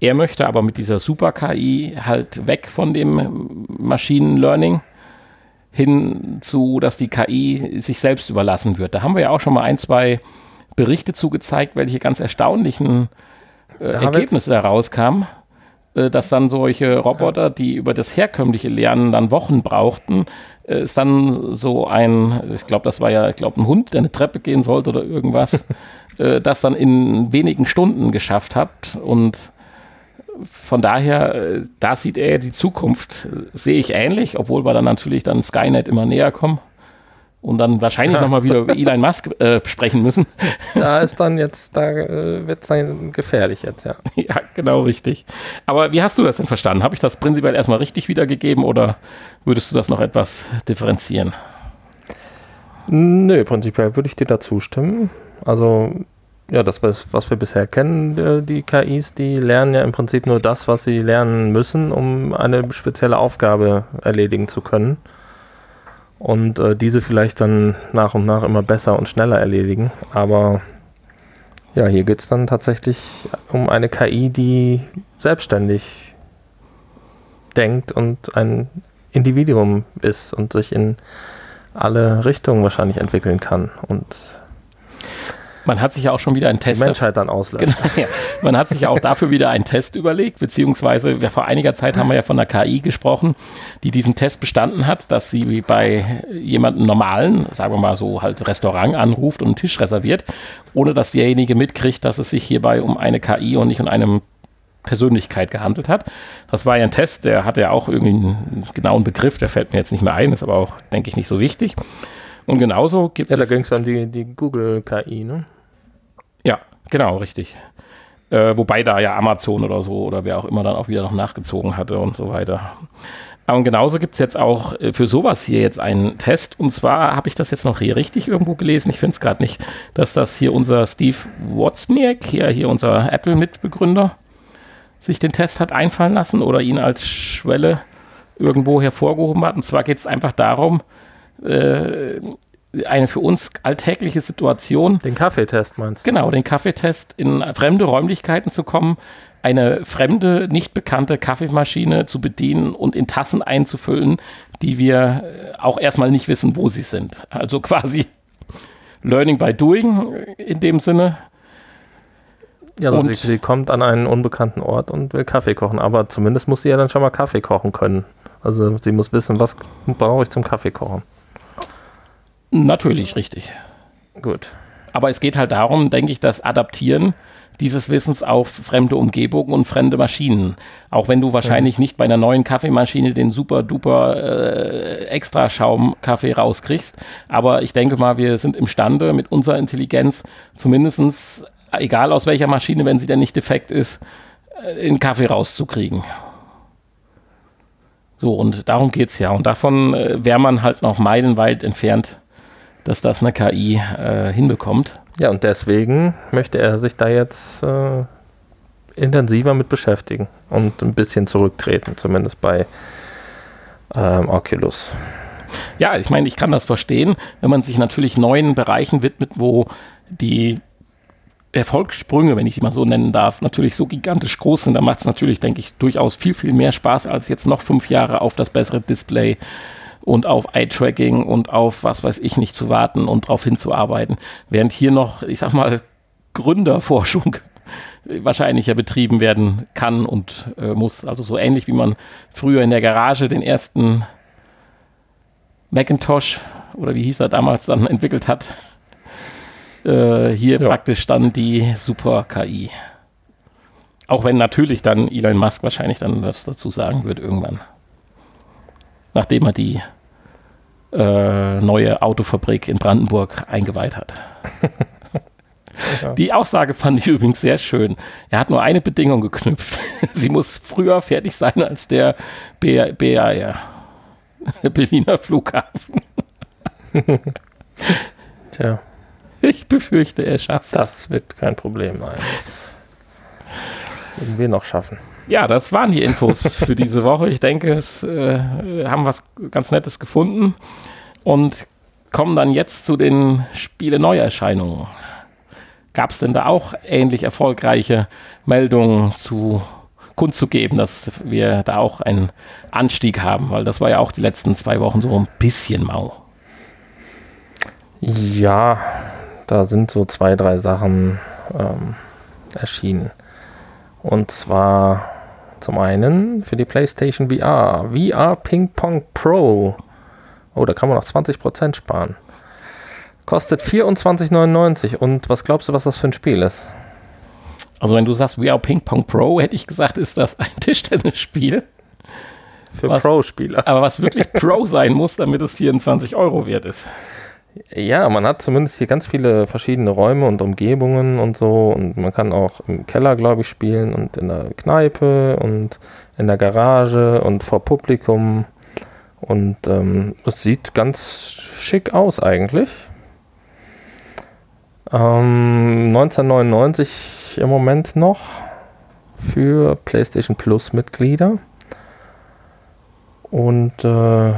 Er möchte aber mit dieser Super-KI halt weg von dem Machine Learning hin zu, dass die KI sich selbst überlassen wird. Da haben wir ja auch schon mal ein, zwei Berichte zugezeigt, welche ganz erstaunlichen äh, da Ergebnisse herauskamen, äh, dass dann solche Roboter, die über das herkömmliche Lernen dann Wochen brauchten, äh, ist dann so ein, ich glaube, das war ja, ich glaube, ein Hund, der eine Treppe gehen sollte oder irgendwas, äh, das dann in wenigen Stunden geschafft hat. Und von daher, äh, da sieht er die Zukunft, äh, sehe ich ähnlich, obwohl wir dann natürlich dann Skynet immer näher kommen und dann wahrscheinlich ja. nochmal wieder über Elon Musk äh, sprechen müssen. Da ist dann jetzt, da äh, wird es dann gefährlich jetzt, ja. Ja, genau richtig. Aber wie hast du das denn verstanden? Habe ich das prinzipiell erstmal richtig wiedergegeben oder würdest du das noch etwas differenzieren? Nö, prinzipiell würde ich dir da zustimmen. Also, ja, das, was wir bisher kennen, äh, die KIs, die lernen ja im Prinzip nur das, was sie lernen müssen, um eine spezielle Aufgabe erledigen zu können und äh, diese vielleicht dann nach und nach immer besser und schneller erledigen. Aber ja, hier geht es dann tatsächlich um eine KI, die selbstständig denkt und ein Individuum ist und sich in alle Richtungen wahrscheinlich entwickeln kann. Und man hat sich ja auch schon wieder einen Test. Die Menschheit dann auslöst. Genau, ja. Man hat sich ja auch dafür wieder einen Test überlegt, beziehungsweise ja, vor einiger Zeit haben wir ja von einer KI gesprochen, die diesen Test bestanden hat, dass sie wie bei jemandem normalen, sagen wir mal so, halt Restaurant anruft und einen Tisch reserviert, ohne dass derjenige mitkriegt, dass es sich hierbei um eine KI und nicht um eine Persönlichkeit gehandelt hat. Das war ja ein Test, der hatte ja auch irgendwie einen genauen Begriff, der fällt mir jetzt nicht mehr ein, ist aber auch, denke ich, nicht so wichtig. Und genauso gibt ja, es. Ja, da ging es um die, die Google-KI, ne? Ja, genau, richtig. Äh, wobei da ja Amazon oder so oder wer auch immer dann auch wieder noch nachgezogen hatte und so weiter. Und genauso gibt es jetzt auch äh, für sowas hier jetzt einen Test. Und zwar habe ich das jetzt noch hier richtig irgendwo gelesen. Ich finde es gerade nicht, dass das hier unser Steve Wozniak, hier, hier unser Apple-Mitbegründer, sich den Test hat einfallen lassen oder ihn als Schwelle irgendwo hervorgehoben hat. Und zwar geht es einfach darum, äh, eine für uns alltägliche Situation. Den Kaffeetest meinst du? Genau, den Kaffeetest in fremde Räumlichkeiten zu kommen, eine fremde, nicht bekannte Kaffeemaschine zu bedienen und in Tassen einzufüllen, die wir äh, auch erstmal nicht wissen, wo sie sind. Also quasi Learning by Doing in dem Sinne. Ja, also sie, sie, kommt an einen unbekannten Ort und will Kaffee kochen, aber zumindest muss sie ja dann schon mal Kaffee kochen können. Also sie muss wissen, was brauche ich zum Kaffee kochen. Natürlich, richtig. Gut. Aber es geht halt darum, denke ich, das Adaptieren dieses Wissens auf fremde Umgebungen und fremde Maschinen. Auch wenn du wahrscheinlich mhm. nicht bei einer neuen Kaffeemaschine den super duper äh, extra Schaumkaffee rauskriegst. Aber ich denke mal, wir sind imstande mit unserer Intelligenz zumindestens, egal aus welcher Maschine, wenn sie denn nicht defekt ist, äh, den Kaffee rauszukriegen. So, und darum geht es ja. Und davon äh, wäre man halt noch meilenweit entfernt, dass das eine KI äh, hinbekommt. Ja, und deswegen möchte er sich da jetzt äh, intensiver mit beschäftigen und ein bisschen zurücktreten, zumindest bei ähm, Oculus. Ja, ich meine, ich kann das verstehen, wenn man sich natürlich neuen Bereichen widmet, wo die Erfolgssprünge, wenn ich sie mal so nennen darf, natürlich so gigantisch groß sind, dann macht es natürlich, denke ich, durchaus viel, viel mehr Spaß, als jetzt noch fünf Jahre auf das bessere Display und auf Eye-Tracking und auf was weiß ich nicht zu warten und darauf hinzuarbeiten. Während hier noch, ich sag mal, Gründerforschung wahrscheinlich ja betrieben werden kann und äh, muss. Also so ähnlich wie man früher in der Garage den ersten Macintosh oder wie hieß er damals dann entwickelt hat. Äh, hier ja. praktisch dann die Super-KI. Auch wenn natürlich dann Elon Musk wahrscheinlich dann was dazu sagen wird irgendwann. Nachdem er die äh, neue Autofabrik in Brandenburg eingeweiht hat. Die Aussage fand ich übrigens sehr schön. Er hat nur eine Bedingung geknüpft. Sie muss früher fertig sein als der BAR, Berliner Flughafen. Tja. Ich befürchte, er schafft Das wird kein Problem sein. Das werden wir noch schaffen. Ja, das waren die Infos für diese Woche. Ich denke, es äh, haben was ganz Nettes gefunden und kommen dann jetzt zu den Spiele-Neuerscheinungen. Gab es denn da auch ähnlich erfolgreiche Meldungen zu kundzugeben, dass wir da auch einen Anstieg haben? Weil das war ja auch die letzten zwei Wochen so ein bisschen mau. Ja, da sind so zwei, drei Sachen ähm, erschienen. Und zwar zum einen für die PlayStation VR. VR Ping Pong Pro. Oh, da kann man noch 20% sparen. Kostet 24,99. Und was glaubst du, was das für ein Spiel ist? Also, wenn du sagst VR Ping Pong Pro, hätte ich gesagt, ist das ein Tischtennisspiel. Für Pro-Spieler. Aber was wirklich Pro sein muss, damit es 24 Euro wert ist. Ja, man hat zumindest hier ganz viele verschiedene Räume und Umgebungen und so. Und man kann auch im Keller, glaube ich, spielen und in der Kneipe und in der Garage und vor Publikum. Und ähm, es sieht ganz schick aus eigentlich. Ähm, 1999 im Moment noch für PlayStation Plus Mitglieder. Und äh,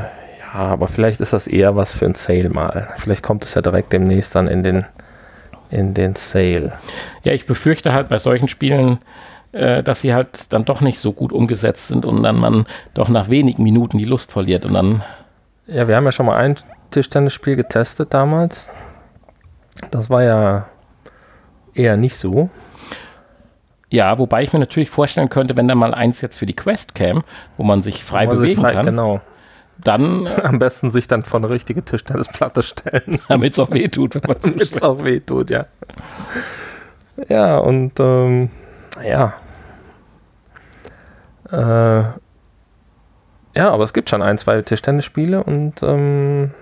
ja, aber vielleicht ist das eher was für ein Sale mal. Vielleicht kommt es ja direkt demnächst dann in den, in den Sale. Ja, ich befürchte halt bei solchen Spielen, äh, dass sie halt dann doch nicht so gut umgesetzt sind und dann man doch nach wenigen Minuten die Lust verliert und dann. Ja, wir haben ja schon mal ein Tischtennisspiel getestet damals. Das war ja eher nicht so. Ja, wobei ich mir natürlich vorstellen könnte, wenn da mal eins jetzt für die Quest käme, wo man sich frei man bewegen sich frei, kann. Genau dann. Am besten sich dann vor eine richtige Tischtennisplatte stellen. Damit es auch weh tut, wenn man Damit es auch weh tut, ja. Ja, und ähm, ja. Äh, ja, aber es gibt schon ein, zwei Tischtennisspiele und ähm,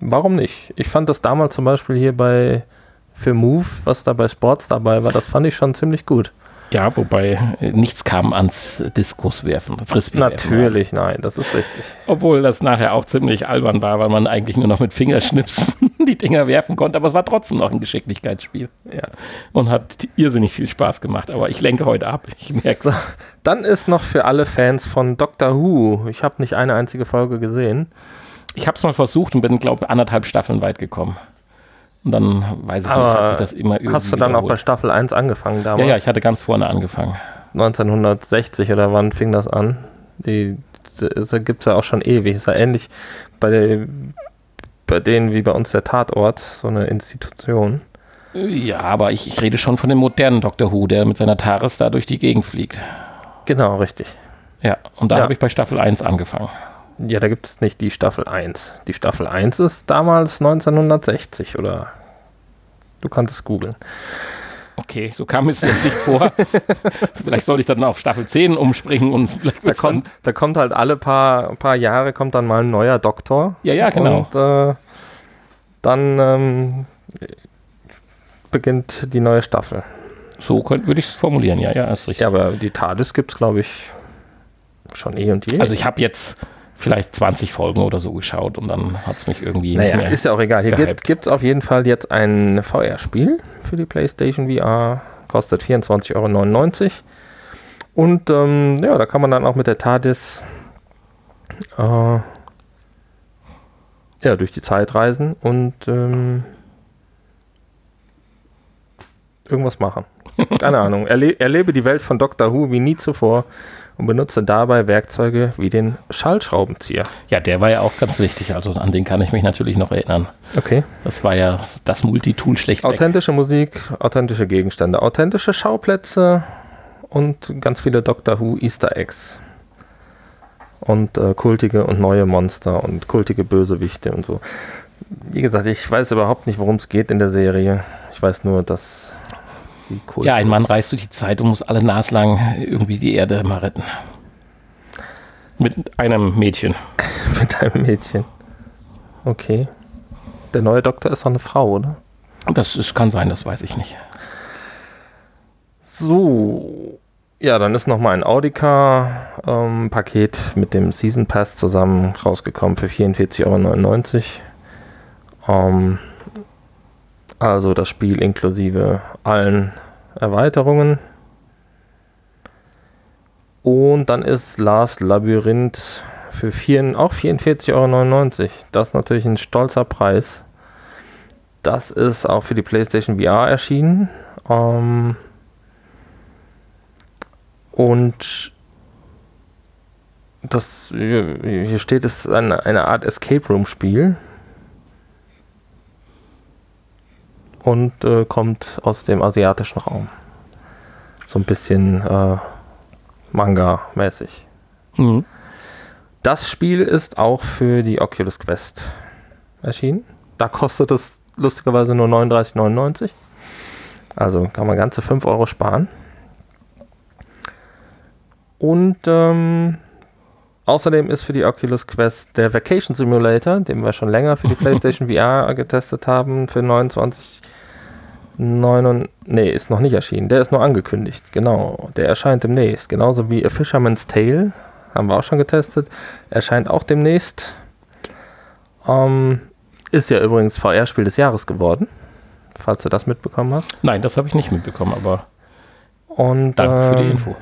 warum nicht? Ich fand das damals zum Beispiel hier bei für Move, was da bei Sports dabei war, das fand ich schon ziemlich gut. Ja, wobei äh, nichts kam ans Diskuswerfen, Frisbee Natürlich, nein, das ist richtig. Obwohl das nachher auch ziemlich albern war, weil man eigentlich nur noch mit Fingerschnipsen die Dinger werfen konnte, aber es war trotzdem noch ein Geschicklichkeitsspiel. Ja. Und hat irrsinnig viel Spaß gemacht, aber ich lenke heute ab. Ich So, dann ist noch für alle Fans von Doctor Who, ich habe nicht eine einzige Folge gesehen. Ich habe es mal versucht und bin, glaube ich, anderthalb Staffeln weit gekommen. Und dann weiß ich Aber nicht, hat sich das immer über. Hast du dann auch bei Staffel 1 angefangen damals? Ja, ja, ich hatte ganz vorne angefangen. 1960 oder wann fing das an? Die, das gibt es ja auch schon ewig. Ist ja ähnlich bei, der, bei denen wie bei uns der Tatort, so eine Institution. Ja, aber ich, ich rede schon von dem modernen Dr. Who, der mit seiner TARES da durch die Gegend fliegt. Genau, richtig. Ja, und da ja. habe ich bei Staffel 1 angefangen. Ja, da gibt es nicht die Staffel 1. Die Staffel 1 ist damals 1960 oder Du kannst es googeln. Okay, so kam es jetzt nicht vor. vielleicht sollte ich dann auf Staffel 10 umspringen und vielleicht Da kommt, da kommt halt alle paar, paar Jahre kommt dann mal ein neuer Doktor. Ja, ja, genau. Und äh, dann ähm, beginnt die neue Staffel. So könnt- würde ich es formulieren, ja, ja, ist richtig. Ja, aber die TARDIS gibt es, glaube ich, schon eh und je. Also ich habe jetzt vielleicht 20 Folgen oder so geschaut und dann hat es mich irgendwie naja, nicht mehr. ist ja auch egal. Hier gehypt. gibt es auf jeden Fall jetzt ein VR-Spiel für die PlayStation VR. Kostet 24,99 Euro. Und ähm, ja, da kann man dann auch mit der TARDIS äh, ja, durch die Zeit reisen und ähm, irgendwas machen. Keine Ahnung. Erle erlebe die Welt von Doctor Who wie nie zuvor und benutze dabei Werkzeuge wie den Schallschraubenzieher. ja, der war ja auch ganz wichtig. Also an den kann ich mich natürlich noch erinnern. Okay. Das war ja das Multitool schlechtweg. Authentische Musik, authentische Gegenstände, authentische Schauplätze und ganz viele Doctor Who Easter Eggs. Und äh, kultige und neue Monster und kultige Bösewichte und so. Wie gesagt, ich weiß überhaupt nicht, worum es geht in der Serie. Ich weiß nur, dass sie kult Ja, ein Mann ist. reist durch die Zeit und muss alle naslang irgendwie die Erde mal retten. Mit einem Mädchen. mit einem Mädchen. Okay. Der neue Doktor ist doch eine Frau, oder? Das ist, kann sein, das weiß ich nicht. So. Ja, dann ist nochmal ein Audica-Paket mit dem Season Pass zusammen rausgekommen für 44,99 Euro. Ähm, also das Spiel inklusive allen Erweiterungen. Und dann ist Last Labyrinth für vier, auch 44,99 Euro. Das ist natürlich ein stolzer Preis. Das ist auch für die PlayStation VR erschienen. Ähm, und das hier steht es eine, eine Art Escape Room Spiel und äh, kommt aus dem asiatischen Raum. So ein bisschen äh, Manga-mäßig. Mhm. Das Spiel ist auch für die Oculus Quest erschienen. Da kostet es lustigerweise nur 39,99. Also kann man ganze 5 Euro sparen. Und ähm, außerdem ist für die Oculus Quest der Vacation Simulator, den wir schon länger für die PlayStation VR getestet haben, für 29. 9, nee, ist noch nicht erschienen. Der ist nur angekündigt. Genau. Der erscheint demnächst. Genauso wie A Fisherman's Tale. Haben wir auch schon getestet. Erscheint auch demnächst. Ähm, ist ja übrigens VR-Spiel des Jahres geworden. Falls du das mitbekommen hast. Nein, das habe ich nicht mitbekommen, aber Und danke für die ähm, Info.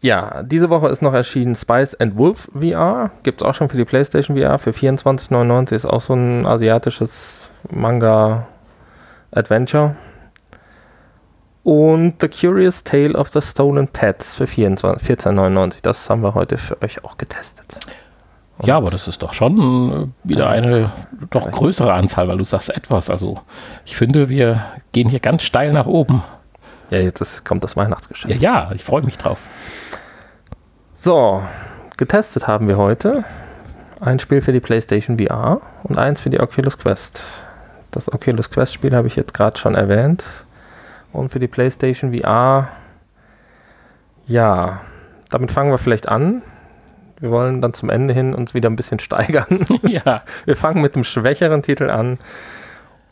Ja, diese Woche ist noch erschienen Spice and Wolf VR. Gibt es auch schon für die PlayStation VR für 24,99. Ist auch so ein asiatisches Manga-Adventure. Und The Curious Tale of the Stolen Pets für 24 14,99. Das haben wir heute für euch auch getestet. Und Ja, aber das ist doch schon äh, wieder eine doch größere Anzahl, weil du sagst etwas. Also ich finde, wir gehen hier ganz steil nach oben. Ja, jetzt ist, kommt das Weihnachtsgeschenk. Ja, ja, ich freue mich drauf. So, getestet haben wir heute ein Spiel für die PlayStation VR und eins für die Oculus Quest. Das Oculus Quest Spiel habe ich jetzt gerade schon erwähnt. Und für die PlayStation VR, ja, damit fangen wir vielleicht an. Wir wollen dann zum Ende hin uns wieder ein bisschen steigern. ja, Wir fangen mit dem schwächeren Titel an.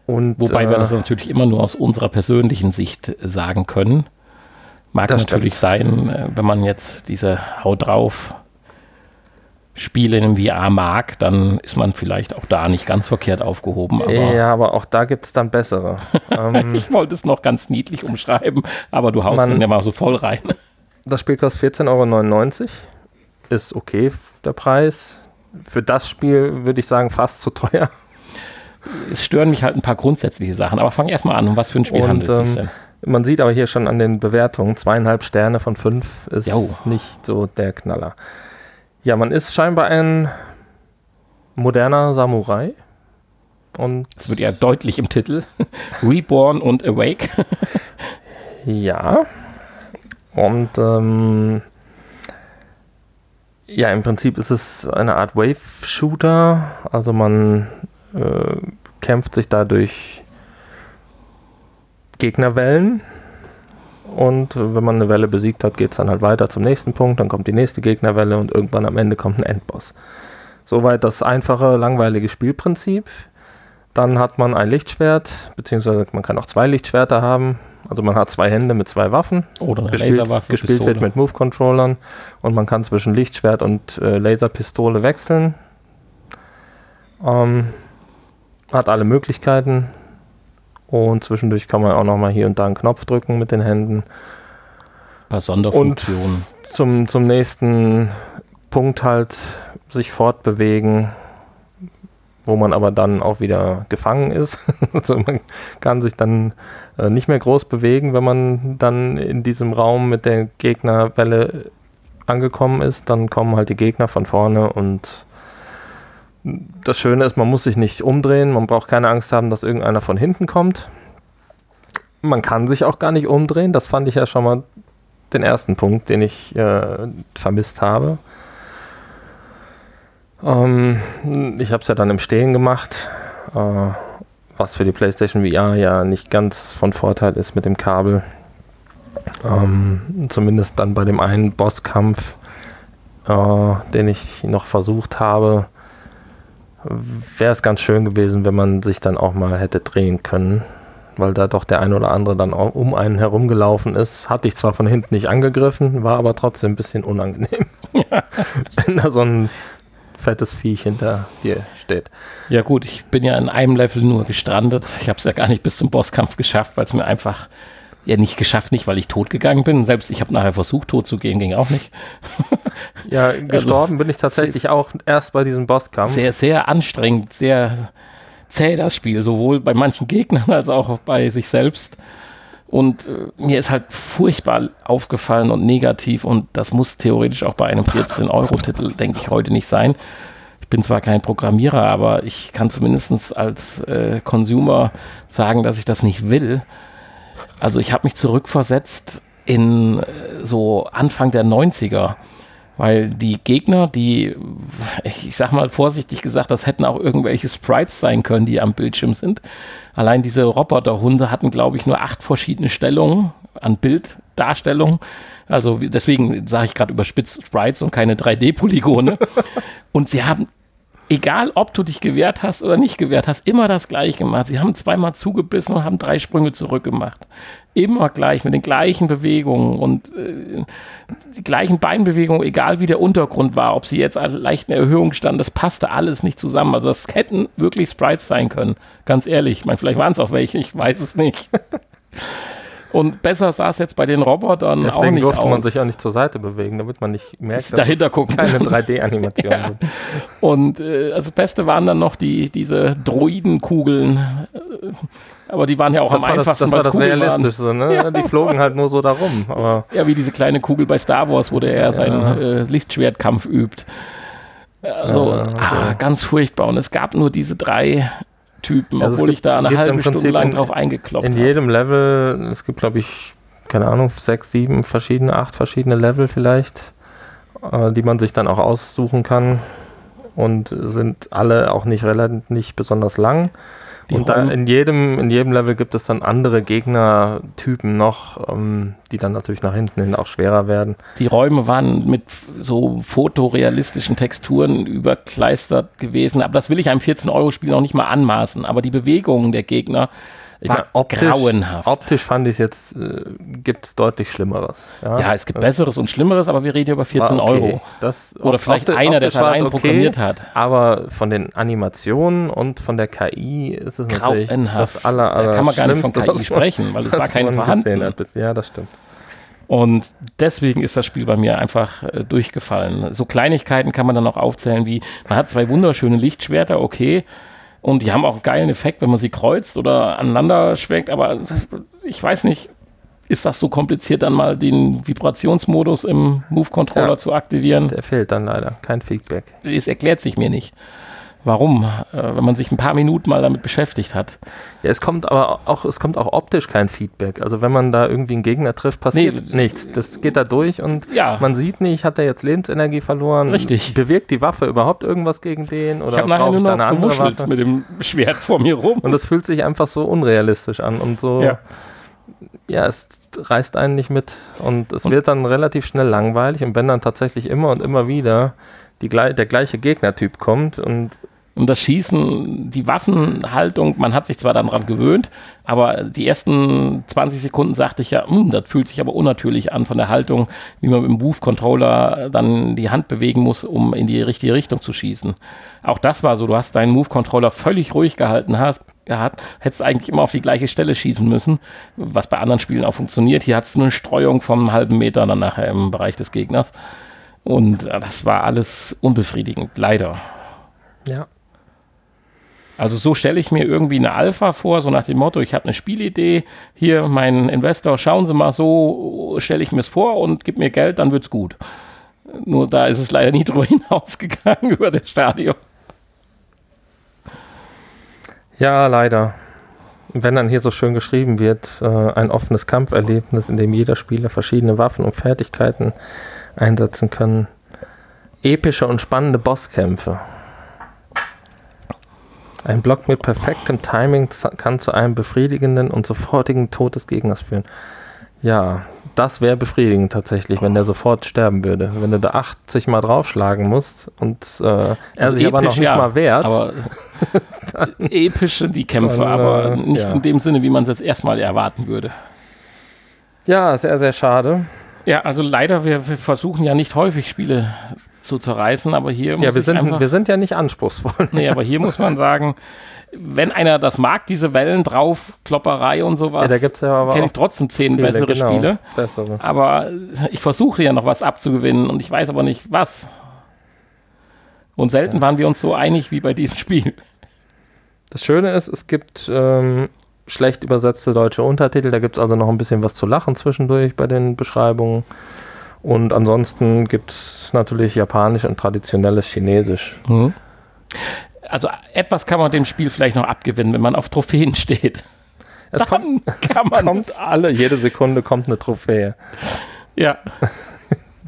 Und, wobei wir äh, das natürlich immer nur aus unserer persönlichen Sicht sagen können. Mag Das natürlich sein, äh, wenn man jetzt diese Hau drauf Spiele in VR mag, dann ist man vielleicht auch da nicht ganz verkehrt aufgehoben. Aber ja, aber auch da gibt es dann bessere. ähm, ich wollte es noch ganz niedlich umschreiben, aber du haust den ja mal so voll rein. Das Spiel kostet 14,99 Euro. Ist okay, der Preis. Für das Spiel würde ich sagen, fast zu teuer. Es stören mich halt ein paar grundsätzliche Sachen, aber fang erstmal an, um was für ein Spiel Und, handelt es sich ähm, denn? Man sieht aber hier schon an den Bewertungen, zweieinhalb Sterne von fünf ist Jo. nicht so der Knaller. Ja, man ist scheinbar ein moderner Samurai. Und Es wird ja deutlich im Titel. Reborn und Awake. ja. Und ähm, ja, im Prinzip ist es eine Art Wave-Shooter. Also man äh, kämpft sich da durch Gegnerwellen. Und wenn man eine Welle besiegt hat, geht es dann halt weiter zum nächsten Punkt. Dann kommt die nächste Gegnerwelle und irgendwann am Ende kommt ein Endboss. Soweit das einfache, langweilige Spielprinzip. Dann hat man ein Lichtschwert, beziehungsweise man kann auch zwei Lichtschwerter haben. Also man hat zwei Hände mit zwei Waffen. Oder eine gespielt, Laserwaffe, gespielt wird Pistole. mit Move-Controllern und man kann zwischen Lichtschwert und äh, Laserpistole wechseln. Ähm, hat alle Möglichkeiten und zwischendurch kann man auch noch mal hier und da einen Knopf drücken mit den Händen. Ein paar Sonderfunktionen. Zum, zum nächsten Punkt halt sich fortbewegen, wo man aber dann auch wieder gefangen ist. also man kann sich dann äh, nicht mehr groß bewegen, wenn man dann in diesem Raum mit der Gegnerwelle angekommen ist. Dann kommen halt die Gegner von vorne und das Schöne ist, man muss sich nicht umdrehen, man braucht keine Angst haben, dass irgendeiner von hinten kommt. Man kann sich auch gar nicht umdrehen, das fand ich ja schon mal den ersten Punkt, den ich äh, vermisst habe. Ähm, ich habe es ja dann im Stehen gemacht, äh, was für die PlayStation VR ja nicht ganz von Vorteil ist mit dem Kabel. Ähm, zumindest dann bei dem einen Bosskampf, äh, den ich noch versucht habe, wäre es ganz schön gewesen, wenn man sich dann auch mal hätte drehen können, weil da doch der ein oder andere dann auch um einen herumgelaufen ist. Hatte ich zwar von hinten nicht angegriffen, war aber trotzdem ein bisschen unangenehm, wenn da so ein fettes Viech hinter dir steht. Ja gut, ich bin ja in einem Level nur gestrandet. Ich habe es ja gar nicht bis zum Bosskampf geschafft, weil es mir einfach ja nicht geschafft, nicht weil ich tot gegangen bin. Selbst ich habe nachher versucht, tot zu gehen, ging auch nicht. Ja, gestorben bin ich tatsächlich auch erst bei diesem Bosskampf. Sehr, sehr anstrengend, sehr zäh das Spiel, sowohl bei manchen Gegnern als auch bei sich selbst. Und äh, mir ist halt furchtbar aufgefallen und negativ und das muss theoretisch auch bei einem 14-Euro-Titel, denke ich, heute nicht sein. Ich bin zwar kein Programmierer, aber ich kann zumindest als äh, Consumer sagen, dass ich das nicht will. Also ich habe mich zurückversetzt in äh, so Anfang der 90er, weil die Gegner, die, ich sag mal vorsichtig gesagt, das hätten auch irgendwelche Sprites sein können, die am Bildschirm sind. Allein diese Roboterhunde hatten, glaube ich, nur acht verschiedene Stellungen an Bilddarstellung. Also deswegen sage ich gerade überspitzt Sprites und keine 3D-Polygone. und sie haben egal ob du dich gewehrt hast oder nicht gewehrt hast, immer das gleiche gemacht. Sie haben zweimal zugebissen und haben drei Sprünge zurückgemacht. Immer gleich, mit den gleichen Bewegungen und äh, die gleichen Beinbewegungen, egal wie der Untergrund war, ob sie jetzt an leichten Erhöhungen standen, das passte alles nicht zusammen. Also das hätten wirklich Sprites sein können, ganz ehrlich. Ich meine, vielleicht waren es auch welche, ich weiß es nicht. Und besser sah es jetzt bei den Robotern auch Deswegen nicht durfte aus. man sich auch nicht zur Seite bewegen, damit man nicht merkt, dass Dahinter es gucken keine kann. 3D-Animation Ja. sind. Und äh, also das Beste waren dann noch die, diese Droidenkugeln. Äh, Aber die waren ja auch Das am war das, einfachsten, das, war das. Realistischste, ne? Ja. Die flogen halt nur so da rum. Aber Ja, wie diese kleine Kugel bei Star Wars, wo der ja seinen äh, Lichtschwertkampf übt. Also, Ja, ah, also- ganz furchtbar. Und es gab nur diese drei Typen, Also obwohl gibt- ich da eine halbe Stunde lang in- drauf eingekloppt in habe. jedem Level, es gibt glaube ich, keine Ahnung, sechs, sieben verschiedene, acht verschiedene Level vielleicht, äh, die man sich dann auch aussuchen kann. Und sind alle auch nicht nicht besonders lang. Die und da Räume- in jedem, in jedem Level gibt es dann andere Gegnertypen noch, ähm, die dann natürlich nach hinten hin auch schwerer werden. Die Räume waren mit so fotorealistischen Texturen überkleistert gewesen. Aber das will ich einem 14-Euro-Spiel noch nicht mal anmaßen. Aber die Bewegungen der Gegner Ich war meine, optisch, grauenhaft. optisch fand ich es jetzt, äh, gibt es deutlich Schlimmeres. ja, es gibt Das Besseres und Schlimmeres, aber wir reden hier über 14 war okay. Euro. Das, Oder vielleicht optisch- einer, der war es allein programmiert hat. Aber von den Animationen und von der KI ist es natürlich das aller, aller Da kann man gar nicht von KI man- sprechen, weil es war keine vorhanden. hat. Ja, das stimmt. Und deswegen ist das Spiel bei mir einfach äh, durchgefallen. So Kleinigkeiten kann man dann auch aufzählen, wie man hat zwei wunderschöne Lichtschwerter, okay. Und die haben auch einen geilen Effekt, wenn man sie kreuzt oder aneinander schwenkt. Aber ich weiß nicht, ist das so kompliziert, dann mal den Vibrationsmodus im Move-Controller Ja. zu aktivieren? Der fehlt dann leider. Kein Feedback. Es erklärt sich mir nicht. Warum? Äh, wenn man sich ein paar Minuten mal damit beschäftigt hat. Ja, es kommt aber auch, es kommt auch optisch kein Feedback. Also wenn man da irgendwie einen Gegner trifft, passiert Nee, nichts. Das geht da durch und Ja. man sieht nicht, hat er jetzt Lebensenergie verloren? Richtig. Bewirkt die Waffe überhaupt irgendwas gegen den? Ich Oder nachher brauche nur ich da noch eine andere Waffe? mit dem Schwert vor mir rum. Und das fühlt sich einfach so unrealistisch an und so. Ja. ja, es reißt einen nicht mit und es und wird dann relativ schnell langweilig und wenn dann tatsächlich immer und immer wieder die, der gleiche Gegnertyp kommt und und das Schießen, die Waffenhaltung, man hat sich zwar daran gewöhnt, aber die ersten 20 Sekunden sagte ich ja, hm, das fühlt sich aber unnatürlich an von der Haltung, wie man mit dem Move-Controller dann die Hand bewegen muss, um in die richtige Richtung zu schießen. Auch das war so, du hast deinen Move-Controller völlig ruhig gehalten, hast, gehabt, hättest eigentlich immer auf die gleiche Stelle schießen müssen, was bei anderen Spielen auch funktioniert. Hier hattest du eine Streuung vom einem halben Meter dann nachher im Bereich des Gegners. Und äh, das war alles unbefriedigend, leider. Ja. Also so stelle ich mir irgendwie eine Alpha vor, so nach dem Motto, ich habe eine Spielidee, hier mein Investor, schauen Sie mal, so stelle ich mir es vor und gib mir Geld, dann wird's gut. Nur da ist es leider nie drüber hinausgegangen über das Stadion. Ja, leider. Wenn dann hier so schön geschrieben wird, äh, ein offenes Kampferlebnis, in dem jeder Spieler verschiedene Waffen und Fertigkeiten einsetzen kann. Epische und spannende Bosskämpfe. Ein Block mit perfektem Timing kann zu einem befriedigenden und sofortigen Tod des Gegners führen. Ja, das wäre befriedigend tatsächlich, wenn der sofort sterben würde. Wenn du da 80 Mal draufschlagen musst und äh, er also sich episch, aber noch nicht ja, mal wehrt. Aber epische die Kämpfe, dann, aber äh, nicht ja. in dem Sinne, wie man es jetzt erstmal erwarten würde. Ja, sehr, sehr schade. Ja, also leider, wir, wir versuchen ja nicht häufig Spiele zu zerreißen, aber hier Ja, wir sind, einfach, wir sind ja nicht anspruchsvoll. Nee, aber hier muss man sagen, wenn einer das mag, diese Wellen drauf, Klopperei und sowas, ja, da gibt's ja aber kenne ich trotzdem zehn Spiele, bessere genau, Spiele. Bessere. Aber ich versuche ja noch was abzugewinnen und ich weiß aber nicht was. Und selten waren wir uns so einig wie bei diesem Spiel. Das Schöne ist, es gibt ähm, schlecht übersetzte deutsche Untertitel, da gibt es also noch ein bisschen was zu lachen zwischendurch bei den Beschreibungen. Und ansonsten gibt es natürlich Japanisch und traditionelles Chinesisch. Mhm. Also etwas kann man dem Spiel vielleicht noch abgewinnen, wenn man auf Trophäen steht. Es kommt, man kommt alle, jede Sekunde kommt eine Trophäe. Ja.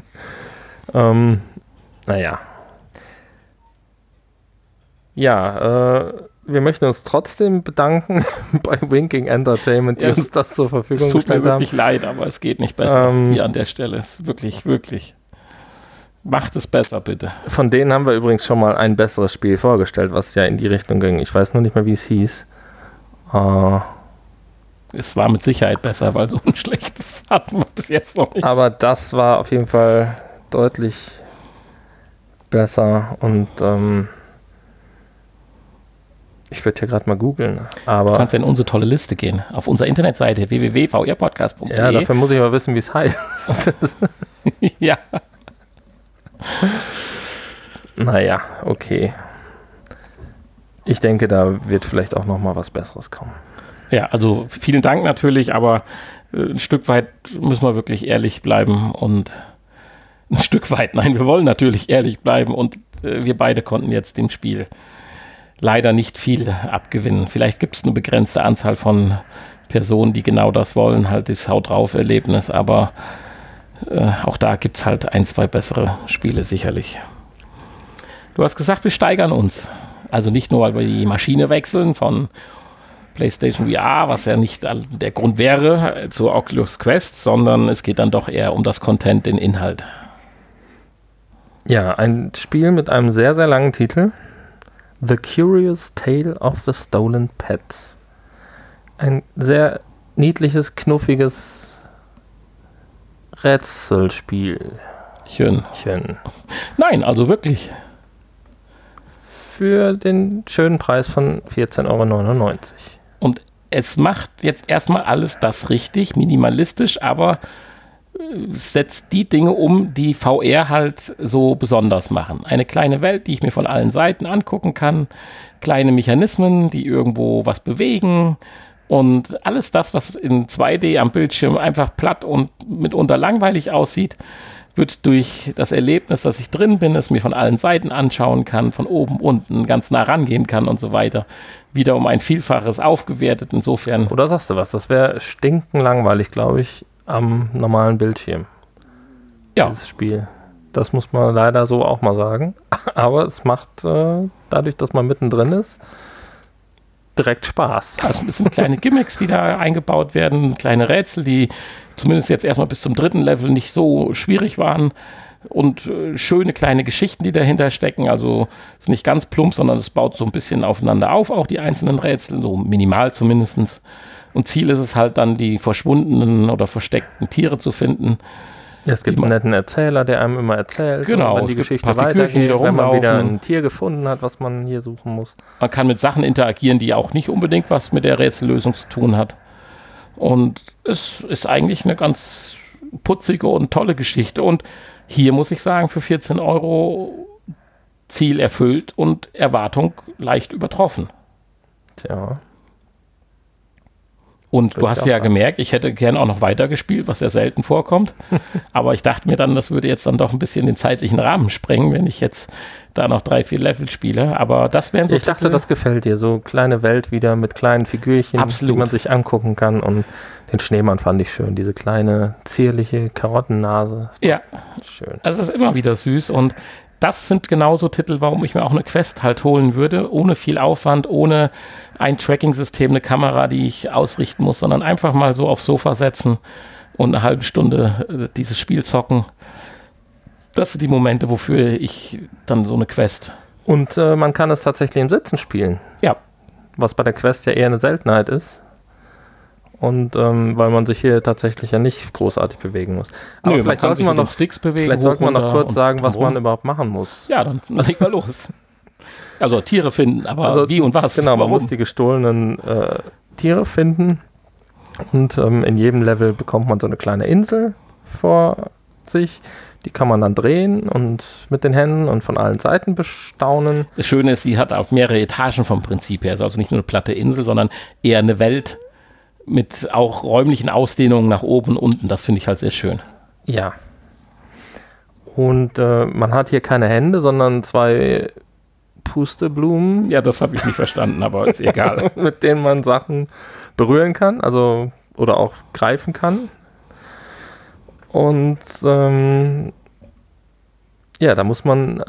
ähm, naja. Ja, äh, wir möchten uns trotzdem bedanken bei Winking Entertainment, die ja, uns das zur Verfügung gestellt haben. Es tut mir wirklich leid, aber es geht nicht besser ähm, hier an der Stelle. Es ist wirklich, wirklich. Macht es besser, bitte. Von denen haben wir übrigens schon mal ein besseres Spiel vorgestellt, was ja in die Richtung ging. Ich weiß nur nicht mehr, wie es hieß. Uh, es war mit Sicherheit besser, weil so ein schlechtes hatten wir bis jetzt noch nicht. Aber das war auf jeden Fall deutlich besser und ähm, ich würde ja gerade mal googeln. Aber du kannst ja in unsere tolle Liste gehen. Auf unserer Internetseite www.vrpodcast.de. Ja, dafür muss ich aber wissen, wie es heißt. ja. Naja, okay. Ich denke, da wird vielleicht auch noch mal was Besseres kommen. Ja, also vielen Dank natürlich, aber äh, ein Stück weit müssen wir wirklich ehrlich bleiben und ein Stück weit, nein, wir wollen natürlich ehrlich bleiben und äh, wir beide konnten jetzt dem Spiel leider nicht viel abgewinnen. Vielleicht gibt es eine begrenzte Anzahl von Personen, die genau das wollen, halt das Haut drauf Erlebnis, aber äh, auch da gibt es halt ein, zwei bessere Spiele sicherlich. Du hast gesagt, wir steigern uns. Also nicht nur, weil wir die Maschine wechseln von PlayStation VR, was ja nicht der Grund wäre, zur Oculus Quest, sondern es geht dann doch eher um das Content, den Inhalt. Ja, ein Spiel mit einem sehr, sehr langen Titel. The Curious Tale of the Stolen Pet. Ein sehr niedliches, knuffiges Rätselspiel. Schön. Nein, also wirklich. Für den schönen Preis von 14,99 Euro. Und es macht jetzt erstmal alles das richtig, minimalistisch, aber setzt die Dinge um, die VR halt so besonders machen. Eine kleine Welt, die ich mir von allen Seiten angucken kann, kleine Mechanismen, die irgendwo was bewegen und alles das, was in 2D am Bildschirm einfach platt und mitunter langweilig aussieht, wird durch das Erlebnis, dass ich drin bin, es mir von allen Seiten anschauen kann, von oben, unten, ganz nah rangehen kann und so weiter, wieder um ein Vielfaches aufgewertet. Insofern. Oder sagst du was? Das wäre stinken langweilig, glaube ich, am normalen Bildschirm. Ja. Dieses Spiel. Das muss man leider so auch mal sagen. Aber es macht äh, dadurch, dass man mittendrin ist, direkt Spaß. Also ein bisschen kleine Gimmicks, die da eingebaut werden, kleine Rätsel, die zumindest jetzt erstmal bis zum dritten Level nicht so schwierig waren und äh, schöne kleine Geschichten, die dahinter stecken. Also es ist nicht ganz plump, sondern es baut so ein bisschen aufeinander auf, auch die einzelnen Rätsel, so minimal zumindest. Und Ziel ist es halt dann, die verschwundenen oder versteckten Tiere zu finden. Es gibt einen netten Erzähler, der einem immer erzählt, genau, wenn die Geschichte weitergeht, wenn man wieder ein Tier gefunden hat, was man hier suchen muss. Man kann mit Sachen interagieren, die auch nicht unbedingt was mit der Rätsellösung zu tun hat. Und es ist eigentlich eine ganz putzige und tolle Geschichte. Und hier muss ich sagen, für 14 Euro Ziel erfüllt und Erwartung leicht übertroffen. Tja. Und Würde du hast ja sagen. gemerkt, ich hätte gern auch noch weitergespielt, was ja selten vorkommt. Aber ich dachte mir dann, das würde jetzt dann doch ein bisschen den zeitlichen Rahmen sprengen, wenn ich jetzt da noch drei, vier Level spiele. Aber das wären so. Ich dachte, das gefällt dir. So kleine Welt wieder mit kleinen Figürchen, Absolut. die man sich angucken kann. Und den Schneemann fand ich schön. Diese kleine, zierliche Karottennase. Ja. Schön. Also es ist immer wieder süß. Und das sind genauso Titel, warum ich mir auch eine Quest halt holen würde, ohne viel Aufwand, ohne ein Tracking-System, eine Kamera, die ich ausrichten muss, sondern einfach mal so aufs Sofa setzen und eine halbe Stunde äh, dieses Spiel zocken. Das sind die Momente, wofür ich dann so eine Quest. Und äh, man kann es tatsächlich im Sitzen spielen. Ja. Was bei der Quest ja eher eine Seltenheit ist. Und ähm, weil man sich hier tatsächlich ja nicht großartig bewegen muss. Aber Nö, vielleicht sollten wir noch Sticks bewegen. Vielleicht sollten wir noch kurz sagen, was man überhaupt machen muss. Ja, dann leg mal los. Also Tiere finden, aber also, wie und was? Genau, man Warum? muss die gestohlenen äh, Tiere finden. Und ähm, in jedem Level bekommt man so eine kleine Insel vor sich. Die kann man dann drehen und mit den Händen und von allen Seiten bestaunen. Das Schöne ist, sie hat auch mehrere Etagen vom Prinzip her. also nicht nur eine platte Insel, sondern eher eine Welt mit auch räumlichen Ausdehnungen nach oben und unten. Das finde ich halt sehr schön. Ja. Und äh, man hat hier keine Hände, sondern zwei Pusteblumen. Ja, das habe ich nicht verstanden, aber ist egal. mit denen man Sachen berühren kann, also oder auch greifen kann. Und ähm, ja, da muss man,